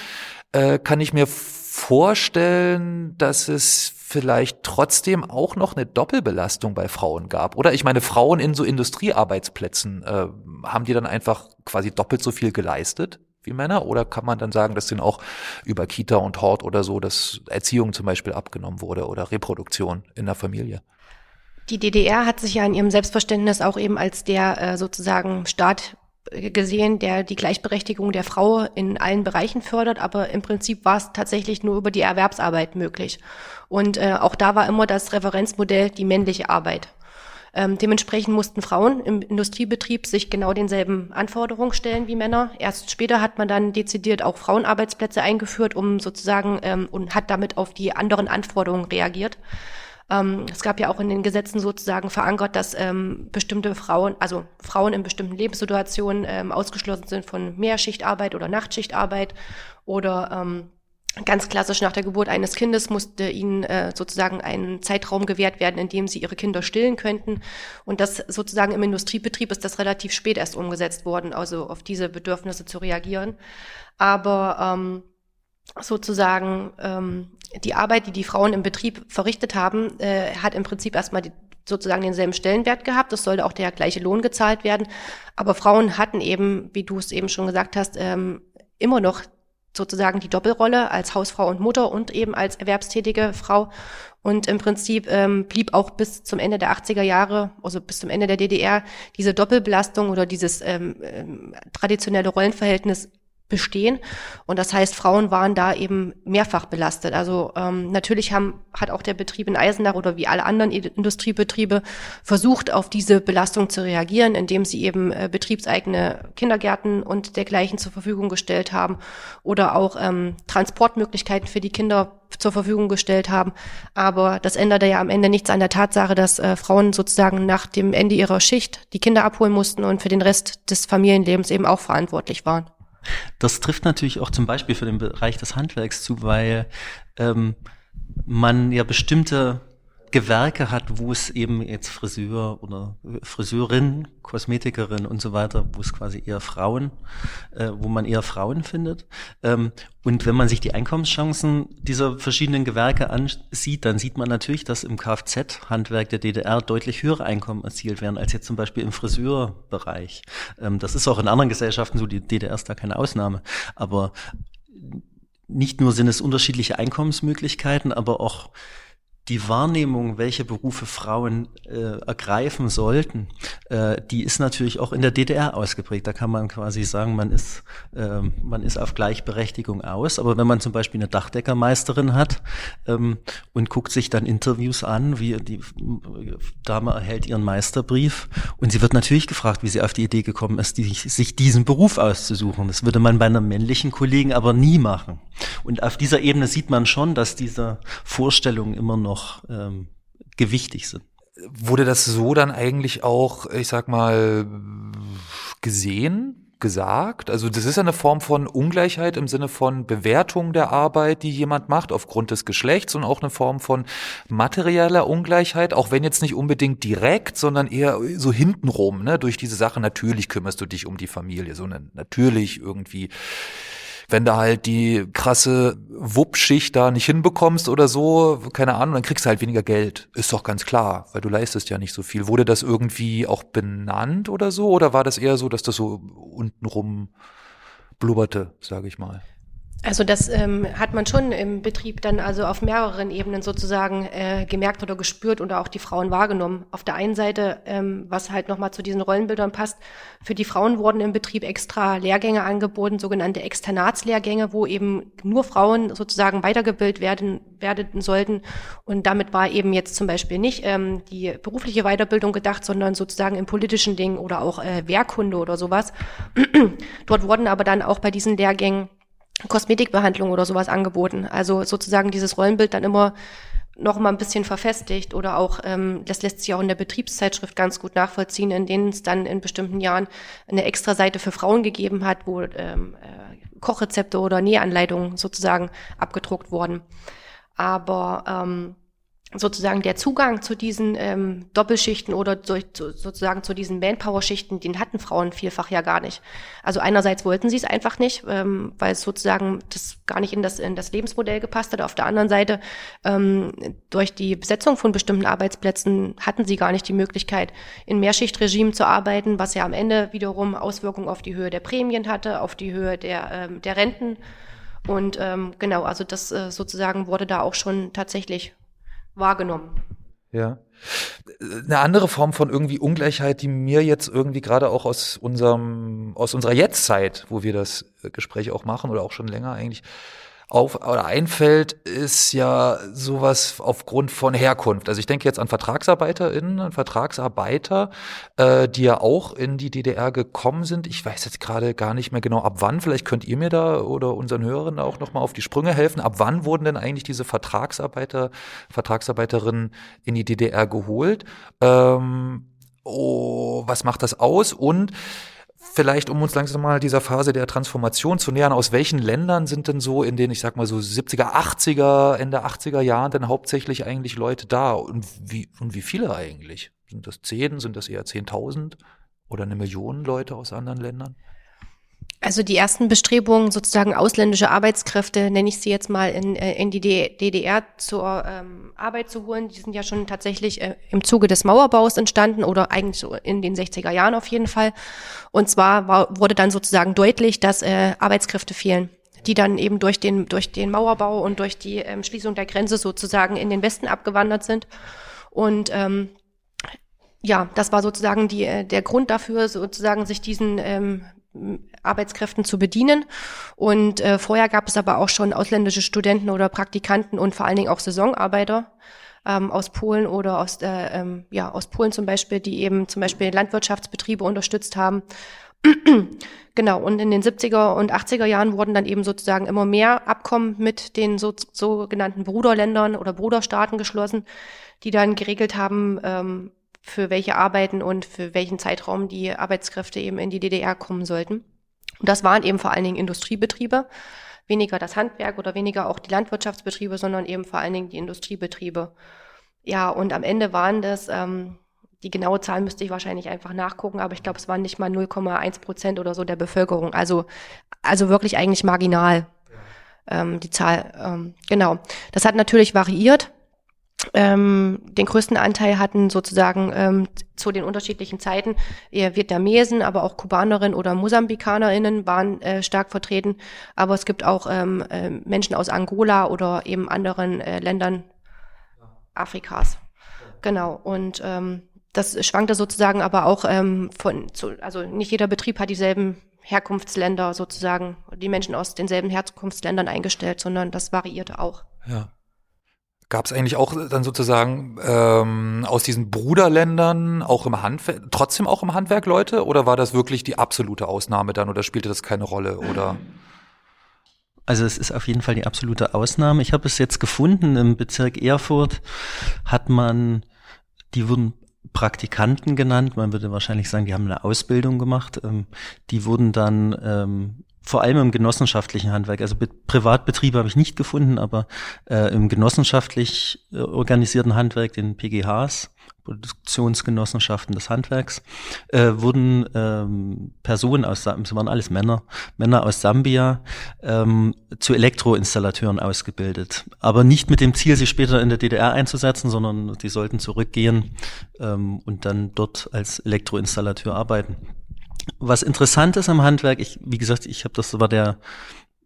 S3: äh, kann ich mir vorstellen, dass es vielleicht trotzdem auch noch eine Doppelbelastung bei Frauen gab. Oder ich meine, Frauen in so Industriearbeitsplätzen, äh, haben die dann einfach quasi doppelt so viel geleistet? Wie Männer? Oder kann man dann sagen, dass denen auch über Kita und Hort oder so, dass Erziehung zum Beispiel abgenommen wurde oder Reproduktion in der Familie?
S2: Die DDR hat sich ja in ihrem Selbstverständnis auch eben als der äh, sozusagen Staat gesehen, der die Gleichberechtigung der Frau in allen Bereichen fördert, aber im Prinzip war es tatsächlich nur über die Erwerbsarbeit möglich. Und äh, auch da war immer das Referenzmodell die männliche Arbeit. Ähm, dementsprechend mussten Frauen im Industriebetrieb sich genau denselben Anforderungen stellen wie Männer. Erst später hat man dann dezidiert auch Frauenarbeitsplätze eingeführt, um sozusagen ähm, und hat damit auf die anderen Anforderungen reagiert. Ähm, es gab ja auch in den Gesetzen sozusagen verankert, dass ähm, bestimmte Frauen, also Frauen in bestimmten Lebenssituationen ähm, ausgeschlossen sind von Mehrschichtarbeit oder Nachtschichtarbeit oder ähm, Ganz klassisch nach der Geburt eines Kindes musste ihnen äh, sozusagen ein Zeitraum gewährt werden, in dem sie ihre Kinder stillen könnten. Und das sozusagen im Industriebetrieb ist das relativ spät erst umgesetzt worden, also auf diese Bedürfnisse zu reagieren. Aber ähm, sozusagen ähm, die Arbeit, die die Frauen im Betrieb verrichtet haben, äh, hat im Prinzip erstmal die, sozusagen denselben Stellenwert gehabt. Es sollte auch der gleiche Lohn gezahlt werden. Aber Frauen hatten eben, wie du es eben schon gesagt hast, ähm, immer noch sozusagen die Doppelrolle als Hausfrau und Mutter und eben als erwerbstätige Frau. Und im Prinzip ähm, blieb auch bis zum Ende der 80er Jahre, also bis zum Ende der DDR, diese Doppelbelastung oder dieses ähm, ähm, traditionelle Rollenverhältnis bestehen. Und das heißt, Frauen waren da eben mehrfach belastet. Also ähm, natürlich haben, hat auch der Betrieb in Eisenach oder wie alle anderen Industriebetriebe versucht, auf diese Belastung zu reagieren, indem sie eben äh, betriebseigene Kindergärten und dergleichen zur Verfügung gestellt haben oder auch ähm, Transportmöglichkeiten für die Kinder zur Verfügung gestellt haben. Aber das änderte ja am Ende nichts an der Tatsache, dass äh, Frauen sozusagen nach dem Ende ihrer Schicht die Kinder abholen mussten und für den Rest des Familienlebens eben auch verantwortlich waren.
S4: Das trifft natürlich auch zum Beispiel für den Bereich des Handwerks zu, weil ähm, man ja bestimmte Gewerke hat, wo es eben jetzt Friseur oder Friseurin, Kosmetikerin und so weiter, wo es quasi eher Frauen, äh, wo man eher Frauen findet. Ähm, und wenn man sich die Einkommenschancen dieser verschiedenen Gewerke ansieht, dann sieht man natürlich, dass im Kfz-Handwerk der DDR deutlich höhere Einkommen erzielt werden als jetzt zum Beispiel im Friseurbereich. Ähm, das ist auch in anderen Gesellschaften so, die DDR ist da keine Ausnahme. Aber nicht nur sind es unterschiedliche Einkommensmöglichkeiten, aber auch die Wahrnehmung, welche Berufe Frauen äh, ergreifen sollten, äh, die ist natürlich auch in der DDR ausgeprägt. Da kann man quasi sagen, man ist, äh, man ist auf Gleichberechtigung aus. Aber wenn man zum Beispiel eine Dachdeckermeisterin hat ähm, und guckt sich dann Interviews an, wie die Dame erhält ihren Meisterbrief und sie wird natürlich gefragt, wie sie auf die Idee gekommen ist, die, sich diesen Beruf auszusuchen. Das würde man bei einer männlichen Kollegen aber nie machen. Und auf dieser Ebene sieht man schon, dass diese Vorstellungen immer noch ähm, gewichtig sind.
S3: Wurde das so dann eigentlich auch, ich sag mal, gesehen? gesagt. Also das ist eine Form von Ungleichheit im Sinne von Bewertung der Arbeit, die jemand macht aufgrund des Geschlechts und auch eine Form von materieller Ungleichheit, auch wenn jetzt nicht unbedingt direkt, sondern eher so hintenrum, ne, durch diese Sache. Natürlich kümmerst du dich um die Familie, so eine, natürlich irgendwie wenn du halt die krasse Wuppschicht da nicht hinbekommst oder so, keine Ahnung, dann kriegst du halt weniger Geld. Ist doch ganz klar, weil du leistest ja nicht so viel. Wurde das irgendwie auch benannt oder so? Oder war das eher so, dass das so untenrum blubberte, sage ich mal?
S2: Also das ähm, hat man schon im Betrieb dann also auf mehreren Ebenen sozusagen äh, gemerkt oder gespürt oder auch die Frauen wahrgenommen. Auf der einen Seite, ähm, was halt nochmal zu diesen Rollenbildern passt, für die Frauen wurden im Betrieb extra Lehrgänge angeboten, sogenannte Externatslehrgänge, wo eben nur Frauen sozusagen weitergebildet werden, werden sollten. Und damit war eben jetzt zum Beispiel nicht ähm, die berufliche Weiterbildung gedacht, sondern sozusagen im politischen Ding oder auch äh, Wehrkunde oder sowas. (clears throat) Dort wurden aber dann auch bei diesen Lehrgängen Kosmetikbehandlung oder sowas angeboten. Also sozusagen dieses Rollenbild dann immer noch mal ein bisschen verfestigt oder auch, ähm, das lässt sich auch in der Betriebszeitschrift ganz gut nachvollziehen, in denen es dann in bestimmten Jahren eine extra Seite für Frauen gegeben hat, wo ähm, äh, Kochrezepte oder Nähanleitungen sozusagen abgedruckt wurden. Aber ähm, sozusagen der Zugang zu diesen ähm, Doppelschichten oder zu, zu, sozusagen zu diesen Manpower-Schichten, den hatten Frauen vielfach ja gar nicht. Also einerseits wollten sie es einfach nicht, ähm, weil es sozusagen das gar nicht in das, in das Lebensmodell gepasst hat. Auf der anderen Seite, ähm, durch die Besetzung von bestimmten Arbeitsplätzen hatten sie gar nicht die Möglichkeit, in Mehrschichtregime zu arbeiten, was ja am Ende wiederum Auswirkungen auf die Höhe der Prämien hatte, auf die Höhe der, ähm, der Renten. Und ähm, genau, also das äh, sozusagen wurde da auch schon tatsächlich wahrgenommen.
S3: Ja. Eine andere Form von irgendwie Ungleichheit, die mir jetzt irgendwie gerade auch aus unserem, aus unserer Jetztzeit, wo wir das Gespräch auch machen oder auch schon länger eigentlich, auf oder einfällt, ist ja sowas aufgrund von Herkunft. Also ich denke jetzt an VertragsarbeiterInnen und Vertragsarbeiter, äh, die ja auch in die DDR gekommen sind. Ich weiß jetzt gerade gar nicht mehr genau, ab wann. Vielleicht könnt ihr mir da oder unseren Hörern auch noch mal auf die Sprünge helfen. Ab wann wurden denn eigentlich diese Vertragsarbeiter, Vertragsarbeiterinnen in die DDR geholt? Ähm, oh, was macht das aus? Und vielleicht, um uns langsam mal dieser Phase der Transformation zu nähern, aus welchen Ländern sind denn so in den, ich sag mal so 70er, 80er, Ende 80er Jahren denn hauptsächlich eigentlich Leute da? Und wie, und wie viele eigentlich? Sind das zehn? Sind das eher zehntausend? Oder eine Million Leute aus anderen Ländern?
S2: Also die ersten Bestrebungen, sozusagen ausländische Arbeitskräfte, nenne ich sie jetzt mal, in, äh, in die DDR zur ähm, Arbeit zu holen, die sind ja schon tatsächlich äh, im Zuge des Mauerbaus entstanden oder eigentlich so in den 60er Jahren auf jeden Fall. Und zwar war, wurde dann sozusagen deutlich, dass äh, Arbeitskräfte fehlen die dann eben durch den, durch den Mauerbau und durch die ähm, Schließung der Grenze sozusagen in den Westen abgewandert sind. Und ähm, ja, das war sozusagen die, äh, der Grund dafür, sozusagen sich diesen ähm, Arbeitskräften zu bedienen. Und äh, vorher gab es aber auch schon ausländische Studenten oder Praktikanten und vor allen Dingen auch Saisonarbeiter ähm, aus Polen oder aus, äh, ähm, ja, aus Polen zum Beispiel, die eben zum Beispiel Landwirtschaftsbetriebe unterstützt haben. (clears throat) genau, und in den 70er und 80er Jahren wurden dann eben sozusagen immer mehr Abkommen mit den so, sogenannten Bruderländern oder Bruderstaaten geschlossen, die dann geregelt haben, ähm, für welche Arbeiten und für welchen Zeitraum die Arbeitskräfte eben in die DDR kommen sollten. Und das waren eben vor allen Dingen Industriebetriebe, weniger das Handwerk oder weniger auch die Landwirtschaftsbetriebe, sondern eben vor allen Dingen die Industriebetriebe. Ja, und am Ende waren das, ähm, die genaue Zahl müsste ich wahrscheinlich einfach nachgucken, aber ich glaube, es waren nicht mal 0,1 Prozent oder so der Bevölkerung. Also, also wirklich eigentlich marginal, ähm, die Zahl. Ähm, genau. Das hat natürlich variiert ähm, den größten Anteil hatten sozusagen ähm, zu den unterschiedlichen Zeiten eher Vietnamesen, aber auch Kubanerinnen oder Mosambikanerinnen waren äh, stark vertreten. Aber es gibt auch ähm, äh, Menschen aus Angola oder eben anderen äh, Ländern Afrikas. Genau. Und ähm, das schwankte sozusagen aber auch ähm, von, zu, also nicht jeder Betrieb hat dieselben Herkunftsländer sozusagen, die Menschen aus denselben Herkunftsländern eingestellt, sondern das variierte auch.
S3: Ja. Gab es eigentlich auch dann sozusagen ähm, aus diesen Bruderländern auch im Handwerk, trotzdem auch im Handwerk Leute oder war das wirklich die absolute Ausnahme dann oder spielte das keine Rolle oder?
S4: Also es ist auf jeden Fall die absolute Ausnahme. Ich habe es jetzt gefunden, im Bezirk Erfurt hat man, die wurden Praktikanten genannt. Man würde wahrscheinlich sagen, die haben eine Ausbildung gemacht. Ähm, die wurden dann ähm, vor allem im genossenschaftlichen Handwerk, also Privatbetriebe habe ich nicht gefunden, aber äh, im genossenschaftlich äh, organisierten Handwerk, den PGHs, Produktionsgenossenschaften des Handwerks, äh, wurden ähm, Personen aus, es waren alles Männer, Männer aus Sambia, ähm, zu Elektroinstallateuren ausgebildet. Aber nicht mit dem Ziel, sie später in der DDR einzusetzen, sondern die sollten zurückgehen ähm, und dann dort als Elektroinstallateur arbeiten. Was interessant ist am Handwerk, ich, wie gesagt, ich habe das war der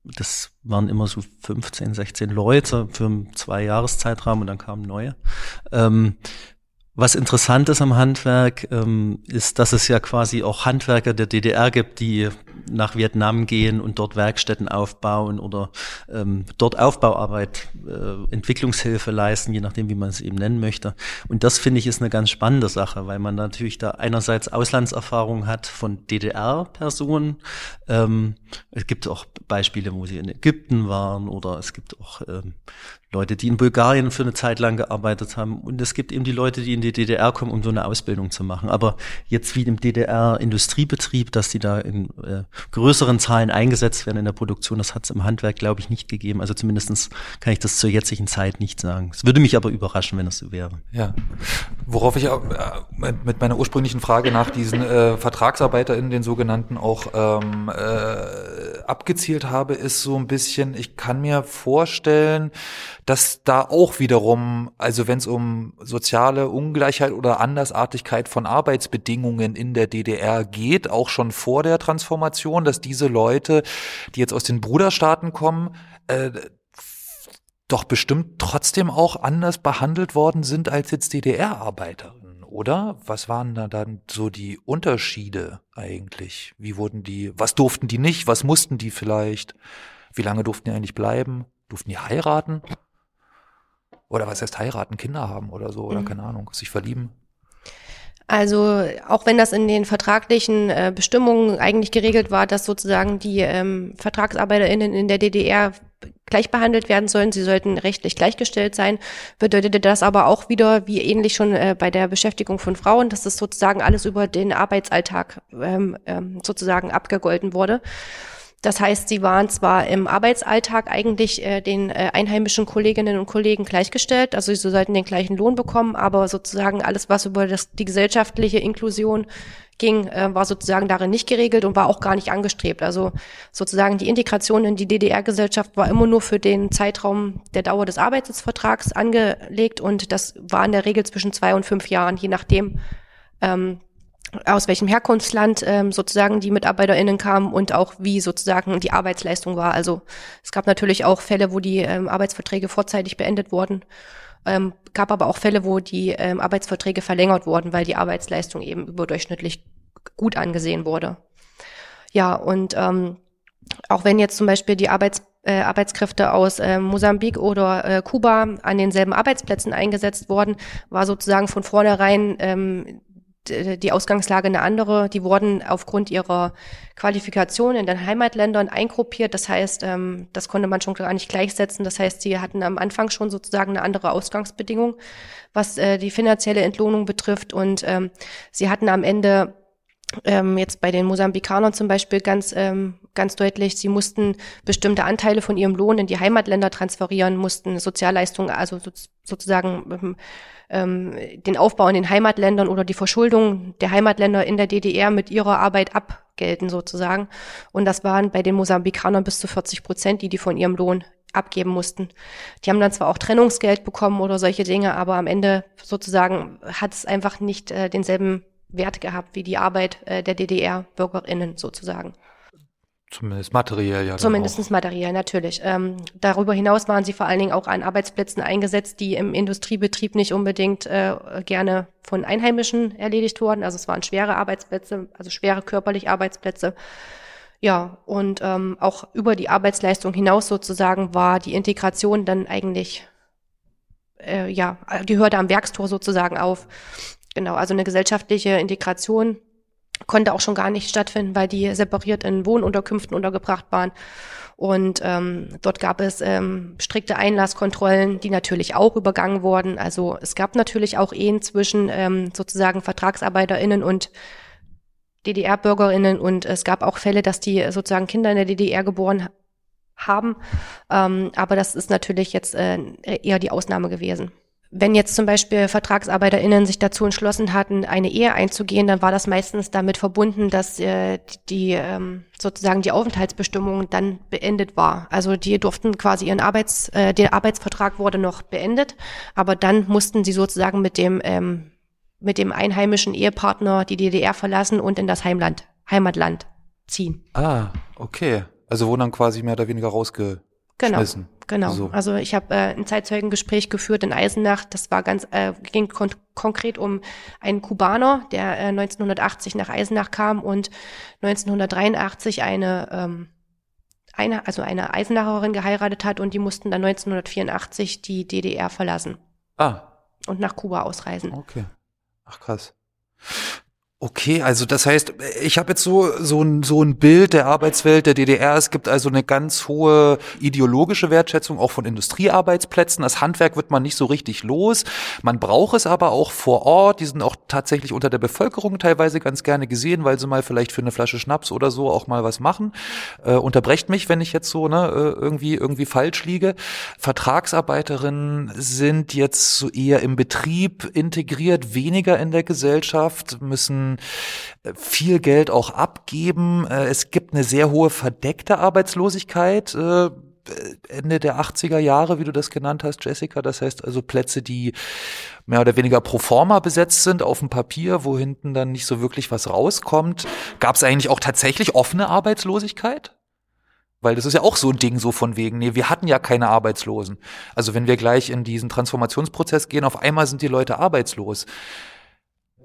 S4: das waren immer so 15, 16 Leute für einen zwei Jahreszeitraum und dann kamen neue. Ähm, was interessant ist am Handwerk, ähm, ist, dass es ja quasi auch Handwerker der DDR gibt, die nach Vietnam gehen und dort Werkstätten aufbauen oder ähm, dort Aufbauarbeit, äh, Entwicklungshilfe leisten, je nachdem, wie man es eben nennen möchte. Und das finde ich ist eine ganz spannende Sache, weil man natürlich da einerseits Auslandserfahrung hat von DDR-Personen. Ähm, es gibt auch Beispiele, wo sie in Ägypten waren oder es gibt auch ähm, Leute, die in Bulgarien für eine Zeit lang gearbeitet haben. Und es gibt eben die Leute, die in die DDR kommen, um so eine Ausbildung zu machen. Aber jetzt wie im DDR-Industriebetrieb, dass die da in äh, größeren Zahlen eingesetzt werden in der Produktion, das hat es im Handwerk, glaube ich, nicht gegeben. Also zumindestens kann ich das zur jetzigen Zeit nicht sagen. Es würde mich aber überraschen, wenn das so wäre.
S3: Ja. Worauf ich auch, äh, mit meiner ursprünglichen Frage nach diesen äh, VertragsarbeiterInnen, den sogenannten, auch ähm, äh, abgezielt habe, ist so ein bisschen, ich kann mir vorstellen, dass da auch wiederum, also wenn es um soziale Ungleichheit oder Andersartigkeit von Arbeitsbedingungen in der DDR geht, auch schon vor der Transformation, dass diese Leute, die jetzt aus den Bruderstaaten kommen, äh, doch bestimmt trotzdem auch anders behandelt worden sind als jetzt DDR-Arbeiterinnen, oder? Was waren da dann so die Unterschiede eigentlich? Wie wurden die, was durften die nicht, was mussten die vielleicht? Wie lange durften die eigentlich bleiben? Durften die heiraten? Oder was heißt heiraten, Kinder haben oder so, oder mhm. keine Ahnung, sich verlieben.
S2: Also auch wenn das in den vertraglichen äh, Bestimmungen eigentlich geregelt war, dass sozusagen die ähm, VertragsarbeiterInnen in der DDR gleich behandelt werden sollen, sie sollten rechtlich gleichgestellt sein, bedeutete das aber auch wieder, wie ähnlich schon äh, bei der Beschäftigung von Frauen, dass das sozusagen alles über den Arbeitsalltag ähm, ähm, sozusagen abgegolten wurde. Das heißt, sie waren zwar im Arbeitsalltag eigentlich äh, den äh, einheimischen Kolleginnen und Kollegen gleichgestellt, also sie sollten den gleichen Lohn bekommen, aber sozusagen alles, was über das, die gesellschaftliche Inklusion ging, äh, war sozusagen darin nicht geregelt und war auch gar nicht angestrebt. Also sozusagen die Integration in die DDR-Gesellschaft war immer nur für den Zeitraum der Dauer des Arbeitsvertrags angelegt und das war in der Regel zwischen zwei und fünf Jahren, je nachdem, ähm, aus welchem Herkunftsland ähm, sozusagen die MitarbeiterInnen kamen und auch wie sozusagen die Arbeitsleistung war. Also es gab natürlich auch Fälle, wo die ähm, Arbeitsverträge vorzeitig beendet wurden. Ähm, gab aber auch Fälle, wo die ähm, Arbeitsverträge verlängert wurden, weil die Arbeitsleistung eben überdurchschnittlich gut angesehen wurde. Ja, und ähm, auch wenn jetzt zum Beispiel die Arbeits äh, Arbeitskräfte aus äh, Mosambik oder äh, Kuba an denselben Arbeitsplätzen eingesetzt wurden, war sozusagen von vornherein ähm, die Ausgangslage eine andere. Die wurden aufgrund ihrer Qualifikation in den Heimatländern eingruppiert. Das heißt, ähm, das konnte man schon gar nicht gleichsetzen. Das heißt, sie hatten am Anfang schon sozusagen eine andere Ausgangsbedingung, was äh, die finanzielle Entlohnung betrifft. Und ähm, sie hatten am Ende ähm, jetzt bei den Mosambikanern zum Beispiel ganz, ganz deutlich, sie mussten bestimmte Anteile von ihrem Lohn in die Heimatländer transferieren, mussten Sozialleistungen, also so, sozusagen ähm, den Aufbau in den Heimatländern oder die Verschuldung der Heimatländer in der DDR mit ihrer Arbeit abgelten sozusagen. Und das waren bei den Mosambikanern bis zu 40 Prozent, die die von ihrem Lohn abgeben mussten. Die haben dann zwar auch Trennungsgeld bekommen oder solche Dinge, aber am Ende sozusagen hat es einfach nicht äh, denselben Wert gehabt wie die Arbeit äh, der DDR-BürgerInnen sozusagen.
S3: Zumindest materiell, ja.
S2: Zumindest materiell, natürlich. Ähm, darüber hinaus waren sie vor allen Dingen auch an Arbeitsplätzen eingesetzt, die im Industriebetrieb nicht unbedingt äh, gerne von Einheimischen erledigt wurden. Also es waren schwere Arbeitsplätze, also schwere körperliche Arbeitsplätze. Ja, und ähm, auch über die Arbeitsleistung hinaus sozusagen war die Integration dann eigentlich, äh, ja, die hörte am Werkstor sozusagen auf. Genau, also eine gesellschaftliche Integration konnte auch schon gar nicht stattfinden, weil die separiert in Wohnunterkünften untergebracht waren. Und ähm, dort gab es ähm, strikte Einlasskontrollen, die natürlich auch übergangen wurden. Also es gab natürlich auch Ehen zwischen ähm, sozusagen VertragsarbeiterInnen und DDR-BürgerInnen und es gab auch Fälle, dass die sozusagen Kinder in der DDR geboren haben. Ähm, aber das ist natürlich jetzt äh, eher die Ausnahme gewesen. Wenn jetzt zum Beispiel VertragsarbeiterInnen sich dazu entschlossen hatten, eine Ehe einzugehen, dann war das meistens damit verbunden, dass äh, die ähm, sozusagen die Aufenthaltsbestimmung dann beendet war. Also die durften quasi ihren Arbeits, äh, der Arbeitsvertrag wurde noch beendet, aber dann mussten sie sozusagen mit dem ähm, mit dem einheimischen Ehepartner die DDR verlassen und in das Heimland, Heimatland ziehen.
S3: Ah, okay. Also wurden dann quasi mehr oder weniger rausge
S2: Genau, genau. So. Also ich habe äh, ein Zeitzeugengespräch geführt in Eisenach. Das war ganz äh, ging kon konkret um einen Kubaner, der äh, 1980 nach Eisenach kam und 1983 eine ähm, eine also eine Eisenacherin geheiratet hat und die mussten dann 1984 die DDR verlassen.
S3: Ah.
S2: Und nach Kuba ausreisen.
S3: Okay. Ach krass. Okay, also das heißt, ich habe jetzt so so ein so ein Bild der Arbeitswelt der DDR. Es gibt also eine ganz hohe ideologische Wertschätzung auch von Industriearbeitsplätzen. Das Handwerk wird man nicht so richtig los. Man braucht es aber auch vor Ort. Die sind auch tatsächlich unter der Bevölkerung teilweise ganz gerne gesehen, weil sie mal vielleicht für eine Flasche Schnaps oder so auch mal was machen. Äh, unterbrecht mich, wenn ich jetzt so ne äh, irgendwie irgendwie falsch liege. Vertragsarbeiterinnen sind jetzt so eher im Betrieb integriert, weniger in der Gesellschaft, müssen äh, viel Geld auch abgeben. Äh, es gibt eine sehr hohe verdeckte Arbeitslosigkeit. Äh, Ende der 80er Jahre, wie du das genannt hast, Jessica. Das heißt also Plätze, die mehr oder weniger pro forma besetzt sind auf dem Papier, wo hinten dann nicht so wirklich was rauskommt. Gab es eigentlich auch tatsächlich offene Arbeitslosigkeit? Weil das ist ja auch so ein Ding so von wegen, nee, wir hatten ja keine Arbeitslosen. Also wenn wir gleich in diesen Transformationsprozess gehen, auf einmal sind die Leute arbeitslos.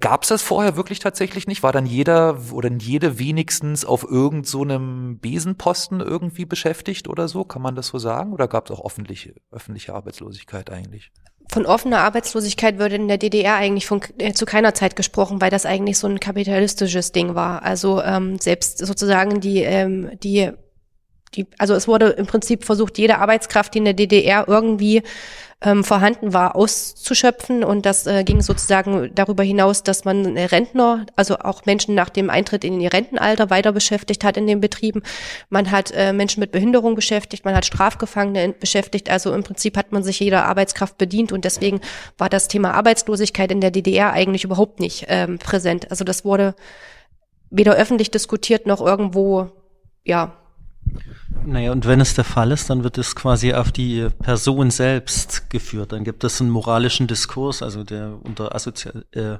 S3: Gab es das vorher wirklich tatsächlich nicht? War dann jeder oder jede wenigstens auf irgend so Besenposten irgendwie beschäftigt oder so? Kann man das so sagen? Oder gab es auch öffentliche, öffentliche Arbeitslosigkeit eigentlich?
S2: Von offener Arbeitslosigkeit würde in der DDR eigentlich von, äh, zu keiner Zeit gesprochen, weil das eigentlich so ein kapitalistisches Ding war. Also ähm, selbst sozusagen die, ähm, die, die, also es wurde im Prinzip versucht, jede Arbeitskraft, die in der DDR irgendwie ähm, vorhanden war, auszuschöpfen. Und das äh, ging sozusagen darüber hinaus, dass man Rentner, also auch Menschen nach dem Eintritt in ihr Rentenalter weiter beschäftigt hat in den Betrieben. Man hat äh, Menschen mit Behinderung beschäftigt, man hat Strafgefangene beschäftigt. Also im Prinzip hat man sich jeder Arbeitskraft bedient und deswegen war das Thema Arbeitslosigkeit in der DDR eigentlich überhaupt nicht ähm, präsent. Also das wurde weder öffentlich diskutiert noch irgendwo, ja,
S4: naja, und wenn es der Fall ist, dann wird es quasi auf die Person selbst geführt. Dann gibt es einen moralischen Diskurs, also der unter Assozial, äh,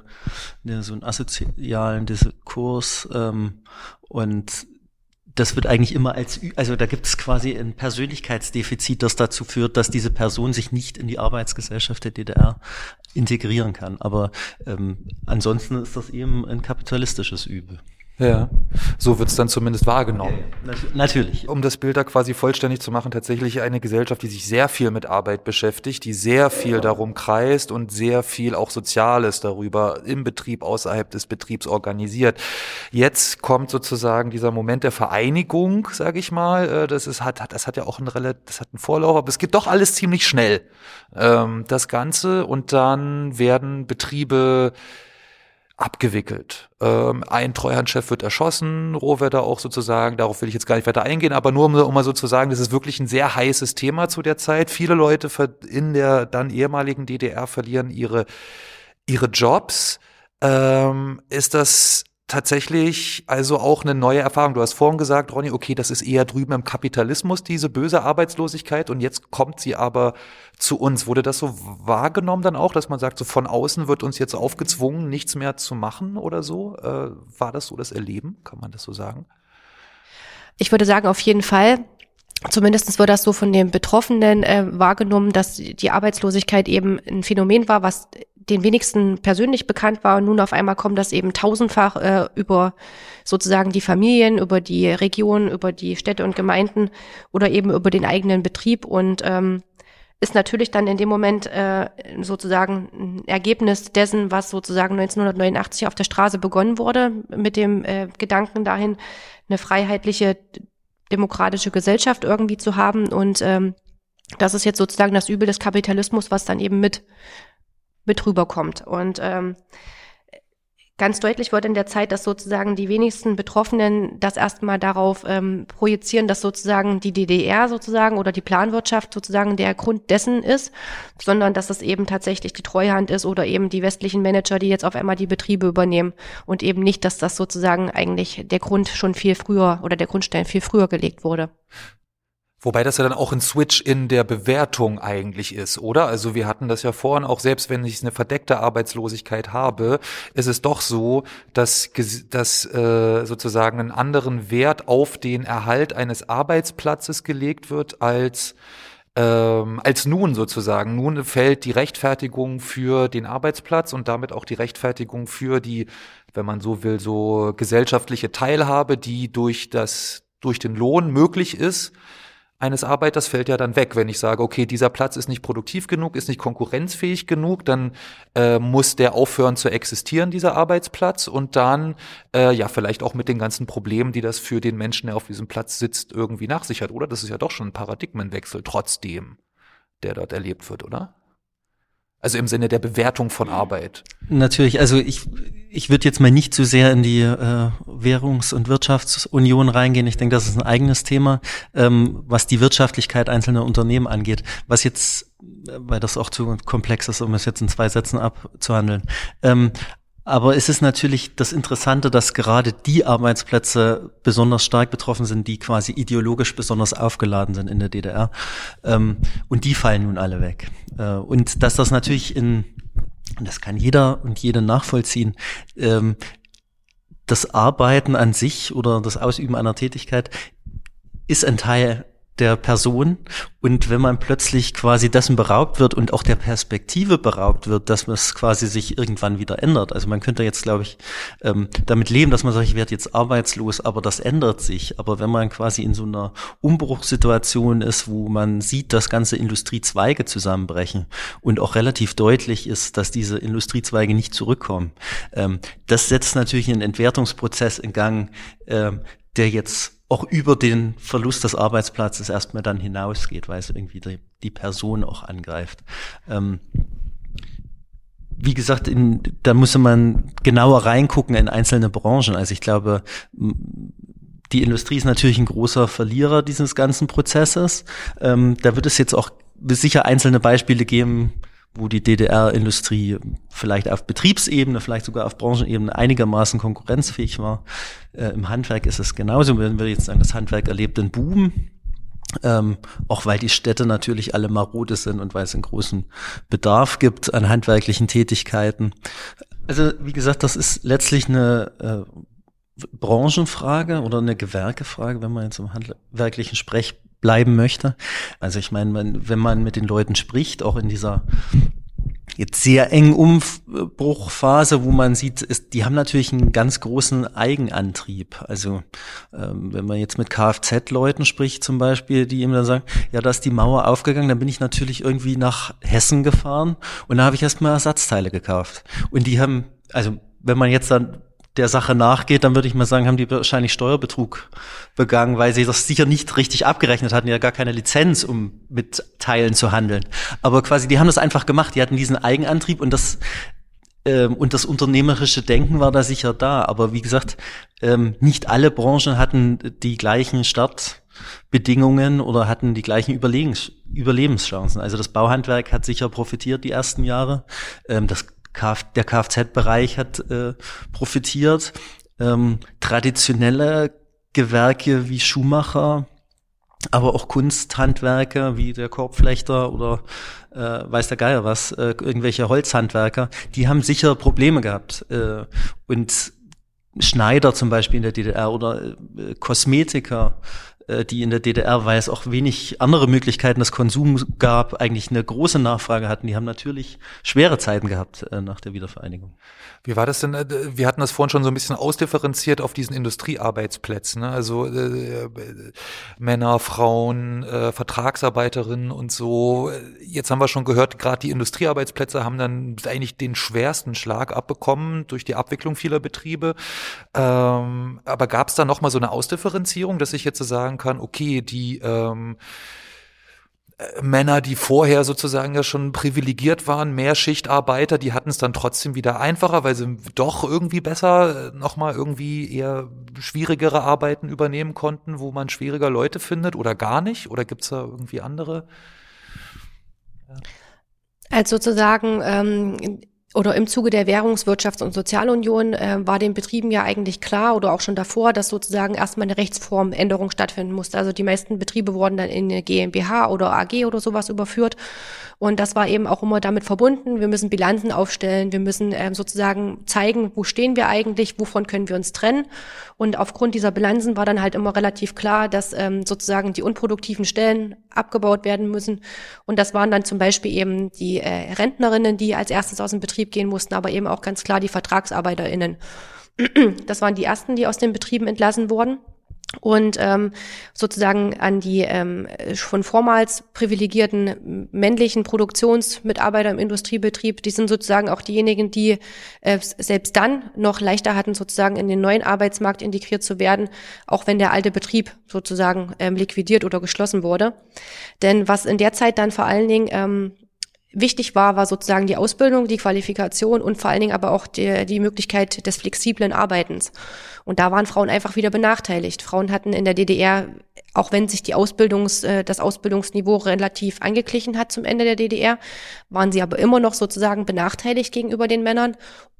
S4: der so einen asozialen Diskurs ähm, und das wird eigentlich immer als, also da gibt es quasi ein Persönlichkeitsdefizit, das dazu führt, dass diese Person sich nicht in die Arbeitsgesellschaft der DDR integrieren kann. Aber ähm, ansonsten ist das eben ein kapitalistisches Übel.
S3: Ja, so wird's dann zumindest wahrgenommen.
S4: Natürlich.
S3: Um das Bild da quasi vollständig zu machen, tatsächlich eine Gesellschaft, die sich sehr viel mit Arbeit beschäftigt, die sehr viel darum kreist und sehr viel auch Soziales darüber im Betrieb, außerhalb des Betriebs organisiert. Jetzt kommt sozusagen dieser Moment der Vereinigung, sage ich mal. Äh, das ist, hat, das hat ja auch einen relativ, das hat einen Vorlauf, aber es geht doch alles ziemlich schnell. Ähm, das Ganze und dann werden Betriebe abgewickelt. Ähm, ein Treuhandchef wird erschossen, Rohwetter auch sozusagen, darauf will ich jetzt gar nicht weiter eingehen, aber nur um, um mal so zu sagen, das ist wirklich ein sehr heißes Thema zu der Zeit. Viele Leute in der dann ehemaligen DDR verlieren ihre, ihre Jobs. Ähm, ist das tatsächlich also auch eine neue Erfahrung. Du hast vorhin gesagt, Ronny, okay, das ist eher drüben im Kapitalismus, diese böse Arbeitslosigkeit und jetzt kommt sie aber zu uns. Wurde das so wahrgenommen dann auch, dass man sagt, so von außen wird uns jetzt aufgezwungen, nichts mehr zu machen oder so? Äh, war das so das Erleben? Kann man das so sagen?
S2: Ich würde sagen, auf jeden Fall. Zumindest wird das so von den Betroffenen äh, wahrgenommen, dass die Arbeitslosigkeit eben ein Phänomen war, was den wenigsten persönlich bekannt war. Und nun auf einmal kommt das eben tausendfach äh, über sozusagen die Familien, über die Region, über die Städte und Gemeinden oder eben über den eigenen Betrieb und ähm, ist natürlich dann in dem Moment äh, sozusagen ein Ergebnis dessen, was sozusagen 1989 auf der Straße begonnen wurde, mit dem äh, Gedanken dahin, eine freiheitliche demokratische Gesellschaft irgendwie zu haben. Und ähm, das ist jetzt sozusagen das Übel des Kapitalismus, was dann eben mit, mit rüberkommt. Und ähm, ganz deutlich wird in der Zeit, dass sozusagen die wenigsten Betroffenen das erstmal darauf ähm, projizieren, dass sozusagen die DDR sozusagen oder die Planwirtschaft sozusagen der Grund dessen ist, sondern dass es eben tatsächlich die Treuhand ist oder eben die westlichen Manager, die jetzt auf einmal die Betriebe übernehmen und eben nicht, dass das sozusagen eigentlich der Grund schon viel früher oder der Grundstein viel früher gelegt wurde.
S3: Wobei das ja dann auch ein Switch in der Bewertung eigentlich ist, oder? Also wir hatten das ja vorhin auch, selbst wenn ich eine verdeckte Arbeitslosigkeit habe, ist es doch so, dass, dass äh, sozusagen einen anderen Wert auf den Erhalt eines Arbeitsplatzes gelegt wird als ähm, als nun sozusagen. Nun fällt die Rechtfertigung für den Arbeitsplatz und damit auch die Rechtfertigung für die, wenn man so will, so gesellschaftliche Teilhabe, die durch das durch den Lohn möglich ist eines Arbeiters fällt ja dann weg. Wenn ich sage, okay, dieser Platz ist nicht produktiv genug, ist nicht konkurrenzfähig genug, dann äh, muss der aufhören zu existieren, dieser Arbeitsplatz, und dann äh, ja vielleicht auch mit den ganzen Problemen, die das für den Menschen, der auf diesem Platz sitzt, irgendwie nach sich hat. Oder das ist ja doch schon ein Paradigmenwechsel trotzdem, der dort erlebt wird, oder? Also im Sinne der Bewertung von Arbeit.
S4: Natürlich, also ich, ich würde jetzt mal nicht zu sehr in die äh, Währungs- und Wirtschaftsunion reingehen. Ich denke, das ist ein eigenes Thema, ähm, was die Wirtschaftlichkeit einzelner Unternehmen angeht. Was jetzt, äh, weil das auch zu komplex ist, um es jetzt in zwei Sätzen abzuhandeln. Ähm, aber es ist natürlich das Interessante, dass gerade die Arbeitsplätze besonders stark betroffen sind, die quasi ideologisch besonders aufgeladen sind in der DDR. Ähm, und die fallen nun alle weg. Äh, und dass das natürlich in, das kann jeder und jede nachvollziehen, ähm, das Arbeiten an sich oder das Ausüben einer Tätigkeit ist ein Teil der Person. Und wenn man plötzlich quasi dessen beraubt wird und auch der Perspektive beraubt wird, dass es quasi sich irgendwann wieder ändert. Also man könnte jetzt, glaube ich, ähm, damit leben, dass man sagt, ich werde jetzt arbeitslos, aber das ändert sich. Aber wenn man quasi in so einer Umbruchssituation ist, wo man sieht, dass ganze Industriezweige zusammenbrechen und auch relativ deutlich ist, dass diese Industriezweige nicht zurückkommen, ähm, das setzt natürlich einen Entwertungsprozess in Gang, ähm, der jetzt auch über den Verlust des Arbeitsplatzes erstmal dann hinausgeht, weil es irgendwie die, die Person auch angreift. Ähm, wie gesagt, in, da muss man genauer reingucken in einzelne Branchen. Also ich glaube, die Industrie ist natürlich ein großer Verlierer dieses ganzen Prozesses. Ähm, da wird es jetzt auch sicher einzelne Beispiele geben, wo die DDR-Industrie vielleicht auf Betriebsebene, vielleicht sogar auf Branchenebene einigermaßen konkurrenzfähig war. Äh, Im Handwerk ist es genauso. Wenn wir jetzt sagen, das Handwerk erlebt einen Boom, ähm, auch weil die Städte natürlich alle marode sind und weil es einen großen Bedarf gibt an handwerklichen Tätigkeiten. Also wie gesagt, das ist letztlich eine äh, Branchenfrage oder eine Gewerkefrage, wenn man jetzt im handwerklichen Sprech bleiben möchte. Also ich meine, wenn man mit den Leuten spricht, auch in dieser jetzt sehr engen Umbruchphase, wo man sieht, ist, die haben natürlich einen ganz großen Eigenantrieb. Also ähm, wenn man jetzt mit Kfz-Leuten spricht zum Beispiel, die ihm dann sagen, ja, da ist die Mauer aufgegangen, dann bin ich natürlich irgendwie nach Hessen gefahren und da habe ich erstmal Ersatzteile gekauft. Und die haben, also wenn man jetzt dann der Sache nachgeht, dann würde ich mal sagen, haben die wahrscheinlich Steuerbetrug begangen, weil sie das sicher nicht richtig abgerechnet hatten, ja gar keine Lizenz, um mit Teilen zu handeln. Aber quasi, die haben das einfach gemacht, die hatten diesen Eigenantrieb und das ähm, und das unternehmerische Denken war da sicher da. Aber wie gesagt, ähm, nicht alle Branchen hatten die gleichen Startbedingungen oder hatten die gleichen Überlegens Überlebenschancen. Also das Bauhandwerk hat sicher profitiert die ersten Jahre. Ähm, das Kf der Kfz-Bereich hat äh, profitiert. Ähm, traditionelle Gewerke wie Schuhmacher, aber auch Kunsthandwerker wie der Korbflechter oder äh, weiß der Geier was, äh, irgendwelche Holzhandwerker, die haben sicher Probleme gehabt. Äh, und Schneider zum Beispiel in der DDR oder äh, Kosmetiker, die in der DDR, weil es auch wenig andere Möglichkeiten des Konsums gab, eigentlich eine große Nachfrage hatten. Die haben natürlich schwere Zeiten gehabt äh, nach der Wiedervereinigung.
S3: Wie war das denn? Äh, wir hatten das vorhin schon so ein bisschen ausdifferenziert auf diesen Industriearbeitsplätzen. Ne? Also äh, Männer, Frauen, äh, Vertragsarbeiterinnen und so. Jetzt haben wir schon gehört, gerade die Industriearbeitsplätze haben dann eigentlich den schwersten Schlag abbekommen durch die Abwicklung vieler Betriebe. Ähm, aber gab es da nochmal so eine Ausdifferenzierung, dass ich jetzt so sagen kann, okay, die ähm, äh, Männer, die vorher sozusagen ja schon privilegiert waren, mehr Schichtarbeiter, die hatten es dann trotzdem wieder einfacher, weil sie doch irgendwie besser äh, nochmal irgendwie eher schwierigere Arbeiten übernehmen konnten, wo man schwieriger Leute findet oder gar nicht? Oder gibt's da irgendwie andere?
S2: Ja. Als sozusagen ähm, oder im Zuge der Währungswirtschafts- und Sozialunion äh, war den Betrieben ja eigentlich klar oder auch schon davor, dass sozusagen erstmal eine Rechtsformänderung stattfinden musste. Also die meisten Betriebe wurden dann in eine GmbH oder AG oder sowas überführt. Und das war eben auch immer damit verbunden. Wir müssen Bilanzen aufstellen. Wir müssen ähm, sozusagen zeigen, wo stehen wir eigentlich, wovon können wir uns trennen. Und aufgrund dieser Bilanzen war dann halt immer relativ klar, dass ähm, sozusagen die unproduktiven Stellen abgebaut werden müssen. Und das waren dann zum Beispiel eben die äh, Rentnerinnen, die als erstes aus dem Betrieb gehen mussten, aber eben auch ganz klar die VertragsarbeiterInnen. (clears throat) Das waren die ersten, die aus den Betrieben entlassen wurden und ähm, sozusagen an die ähm, schon vormals privilegierten männlichen Produktionsmitarbeiter im Industriebetrieb, die sind sozusagen auch diejenigen, die äh, selbst dann noch leichter hatten, sozusagen in den neuen Arbeitsmarkt integriert zu werden, auch wenn der alte Betrieb sozusagen ähm, liquidiert oder geschlossen wurde. Denn was in der Zeit dann vor allen Dingen ähm, wichtig war, war sozusagen die Ausbildung, die Qualifikation und vor allen Dingen aber auch die, die Möglichkeit des flexiblen Arbeitens. Und da waren Frauen einfach wieder benachteiligt. Frauen hatten in der DDR, auch wenn sich die Ausbildungs, äh, das Ausbildungsniveau relativ angeglichen hat zum Ende der DDR, waren sie aber immer noch sozusagen benachteiligt gegenüber den Männern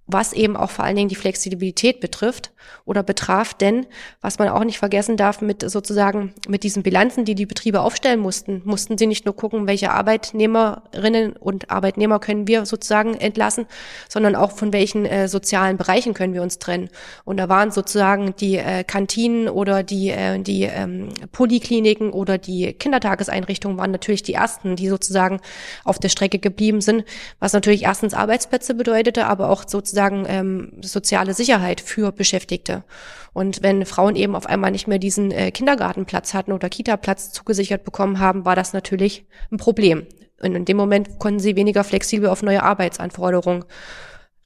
S2: was eben auch vor allen Dingen die Flexibilität betrifft oder betraf. Denn was man auch nicht vergessen darf, mit sozusagen mit diesen Bilanzen, die die Betriebe aufstellen mussten, mussten sie nicht nur gucken, welche Arbeitnehmerinnen und Arbeitnehmer können wir sozusagen entlassen, sondern auch von welchen äh, sozialen Bereichen können wir uns trennen. Und da waren sozusagen die äh, Kantinen oder die, äh, die ähm, Polikliniken oder die Kindertageseinrichtungen waren natürlich die ersten, die sozusagen auf der Strecke geblieben sind, was natürlich erstens Arbeitsplätze bedeutete, aber auch sozusagen sozusagen ähm, soziale Sicherheit für Beschäftigte. Und wenn Frauen eben auf einmal nicht mehr diesen äh, Kindergartenplatz hatten oder Kita-Platz zugesichert bekommen haben, war das natürlich ein Problem. Und in dem Moment konnten sie weniger flexibel auf neue Arbeitsanforderungen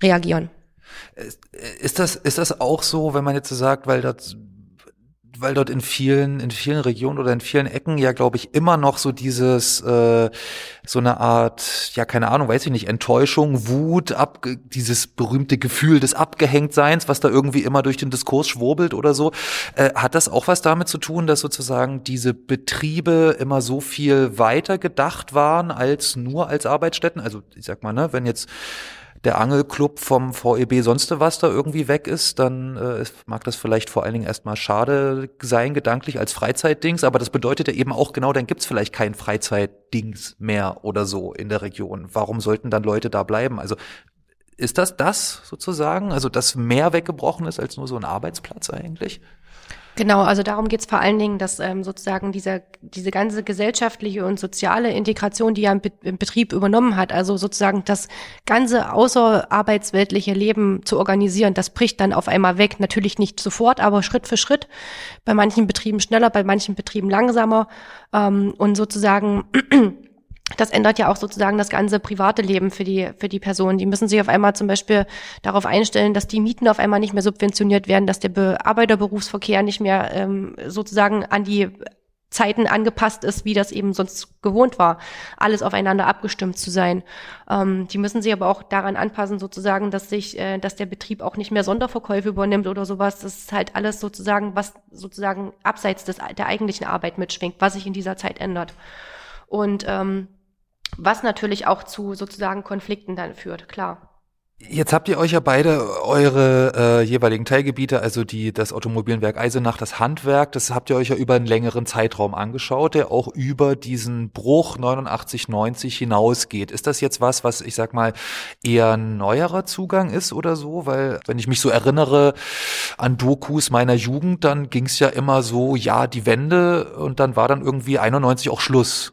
S2: reagieren.
S3: Ist das, ist das auch so, wenn man jetzt so sagt, weil das weil dort in vielen, in vielen Regionen oder in vielen Ecken ja, glaube ich, immer noch so dieses, äh, so eine Art, ja, keine Ahnung, weiß ich nicht, Enttäuschung, Wut, ab, dieses berühmte Gefühl des Abgehängtseins, was da irgendwie immer durch den Diskurs schwurbelt oder so. Äh, hat das auch was damit zu tun, dass sozusagen diese Betriebe immer so viel weiter gedacht waren als nur als Arbeitsstätten? Also, ich sag mal, ne, wenn jetzt der Angelclub vom VEB sonst was da irgendwie weg ist, dann äh, mag das vielleicht vor allen Dingen erstmal schade sein, gedanklich als Freizeitdings, aber das bedeutet ja eben auch genau, dann gibt's vielleicht kein Freizeitdings mehr oder so in der Region. Warum sollten dann Leute da bleiben? Also ist das das sozusagen? Also dass mehr weggebrochen ist als nur so ein Arbeitsplatz eigentlich?
S2: Genau, also darum geht es vor allen Dingen, dass ähm, sozusagen dieser, diese ganze gesellschaftliche und soziale Integration, die er im, Be im, Betrieb übernommen hat, also sozusagen das ganze außerarbeitsweltliche Leben zu organisieren, das bricht dann auf einmal weg. Natürlich nicht sofort, aber Schritt für Schritt. Bei manchen Betrieben schneller, bei manchen Betrieben langsamer. Ähm, und sozusagen das ändert ja auch sozusagen das ganze private Leben für die, für die Personen. Die müssen sich auf einmal zum Beispiel darauf einstellen, dass die Mieten auf einmal nicht mehr subventioniert werden, dass der Bearbeiterberufsverkehr nicht mehr ähm, sozusagen an die Zeiten angepasst ist, wie das eben sonst gewohnt war, alles aufeinander abgestimmt zu sein. Ähm, die müssen sich aber auch daran anpassen, sozusagen, dass sich, äh, dass der Betrieb auch nicht mehr Sonderverkäufe übernimmt oder sowas. Das ist halt alles sozusagen, was sozusagen abseits des, der eigentlichen Arbeit mitschwingt, was sich in dieser Zeit ändert. Und ähm, was natürlich auch zu sozusagen Konflikten dann führt, klar.
S3: Jetzt habt ihr euch ja beide eure äh, jeweiligen Teilgebiete, also die das Automobilwerk Eisenach, das Handwerk, das habt ihr euch ja über einen längeren Zeitraum angeschaut, der auch über diesen Bruch 89 90 hinausgeht. Ist das jetzt was, was ich sag mal eher ein neuerer Zugang ist oder so, weil wenn ich mich so erinnere an Dokus meiner Jugend, dann ging's ja immer so, ja, die Wende und dann war dann irgendwie 91 auch Schluss.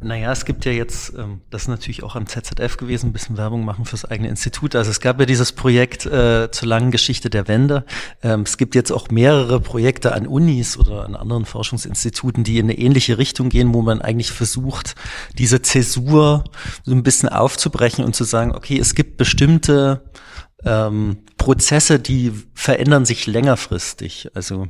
S4: Naja, es gibt ja jetzt, ähm, das ist natürlich auch am ZZF gewesen, ein bisschen Werbung machen fürs eigene Institut. Also es gab ja dieses Projekt äh, zur langen Geschichte der Wende. Ähm, es gibt jetzt auch mehrere Projekte an Unis oder an anderen Forschungsinstituten, die in eine ähnliche Richtung gehen, wo man eigentlich versucht, diese Zäsur so ein bisschen aufzubrechen und zu sagen, okay, es gibt bestimmte ähm, Prozesse, die verändern sich längerfristig. Also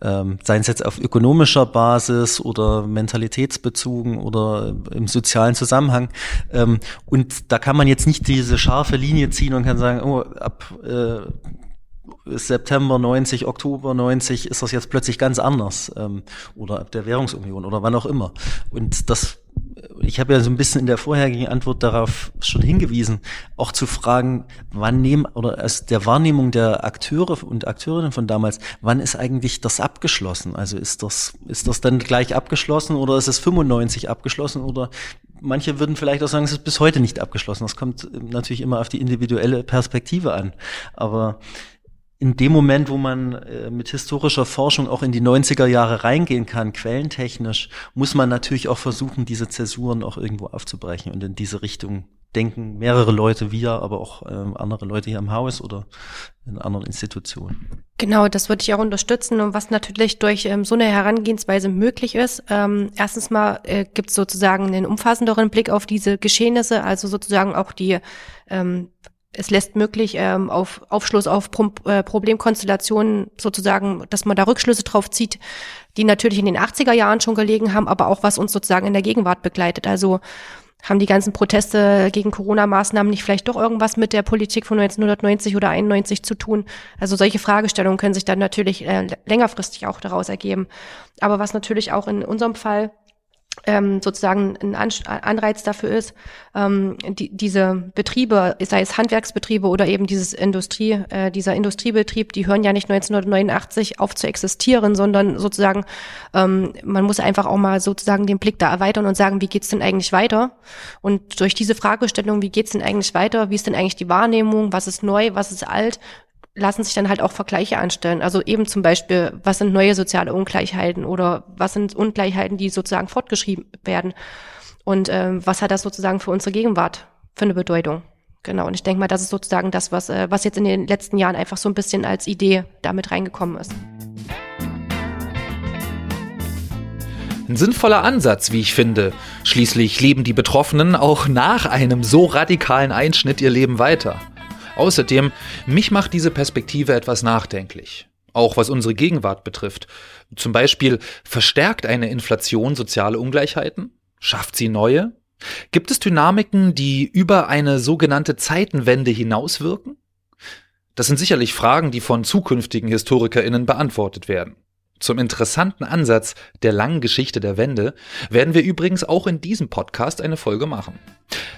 S4: ähm, seien es jetzt auf ökonomischer Basis oder mentalitätsbezogen oder im sozialen Zusammenhang. Ähm, und da kann man jetzt nicht diese scharfe Linie ziehen und kann sagen, oh, ab äh, September 90, Oktober 90 ist das jetzt plötzlich ganz anders ähm, oder ab der Währungsunion oder wann auch immer. Und das ich habe ja so ein bisschen in der vorherigen Antwort darauf schon hingewiesen, auch zu fragen, wann nehmen oder aus der Wahrnehmung der Akteure und Akteurinnen von damals, wann ist eigentlich das abgeschlossen? Also ist das ist das dann gleich abgeschlossen oder ist es 95 abgeschlossen oder manche würden vielleicht auch sagen, es ist bis heute nicht abgeschlossen. Das kommt natürlich immer auf die individuelle Perspektive an, aber in dem Moment, wo man äh, mit historischer Forschung auch in die 90er Jahre reingehen kann, quellentechnisch, muss man natürlich auch versuchen, diese Zäsuren auch irgendwo aufzubrechen und in diese Richtung denken mehrere Leute, wir, aber auch ähm, andere Leute hier im Haus oder in anderen Institutionen.
S2: Genau, das würde ich auch unterstützen und was natürlich durch ähm, so eine Herangehensweise möglich ist. Ähm, erstens mal äh, gibt es sozusagen einen umfassenderen Blick auf diese Geschehnisse, also sozusagen auch die ähm, es lässt möglich ähm, auf Aufschluss auf Pro äh, Problemkonstellationen sozusagen, dass man da Rückschlüsse drauf zieht, die natürlich in den 80er Jahren schon gelegen haben, aber auch was uns sozusagen in der Gegenwart begleitet. Also haben die ganzen Proteste gegen Corona-Maßnahmen nicht vielleicht doch irgendwas mit der Politik von 1990 oder 91 zu tun? Also solche Fragestellungen können sich dann natürlich äh, längerfristig auch daraus ergeben. Aber was natürlich auch in unserem Fall ähm, sozusagen ein Anreiz dafür ist, ähm, die, diese Betriebe, sei es Handwerksbetriebe oder eben dieses Industrie, äh, dieser Industriebetrieb, die hören ja nicht 1989 auf zu existieren, sondern sozusagen ähm, man muss einfach auch mal sozusagen den Blick da erweitern und sagen, wie geht's denn eigentlich weiter? Und durch diese Fragestellung, wie geht's denn eigentlich weiter? Wie ist denn eigentlich die Wahrnehmung? Was ist neu? Was ist alt? Lassen sich dann halt auch Vergleiche anstellen. Also eben zum Beispiel, was sind neue soziale Ungleichheiten oder was sind Ungleichheiten, die sozusagen fortgeschrieben werden? Und ähm, was hat das sozusagen für unsere Gegenwart für eine Bedeutung? Genau, und ich denke mal, das ist sozusagen das, was, äh, was jetzt in den letzten Jahren einfach so ein bisschen als Idee damit reingekommen ist.
S3: Ein sinnvoller Ansatz, wie ich finde. Schließlich leben die Betroffenen auch nach einem so radikalen Einschnitt ihr Leben weiter. Außerdem, mich macht diese Perspektive etwas nachdenklich. Auch was unsere Gegenwart betrifft. Zum Beispiel, verstärkt eine Inflation soziale Ungleichheiten? Schafft sie neue? Gibt es Dynamiken, die über eine sogenannte Zeitenwende hinauswirken? Das sind sicherlich Fragen, die von zukünftigen Historikerinnen beantwortet werden. Zum interessanten Ansatz der langen Geschichte der Wende werden wir übrigens auch in diesem Podcast eine Folge machen.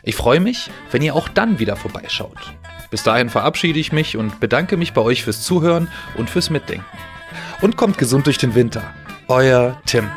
S3: Ich freue mich, wenn ihr auch dann wieder vorbeischaut. Bis dahin verabschiede ich mich und bedanke mich bei euch fürs Zuhören und fürs Mitdenken. Und kommt gesund durch den Winter. Euer Tim.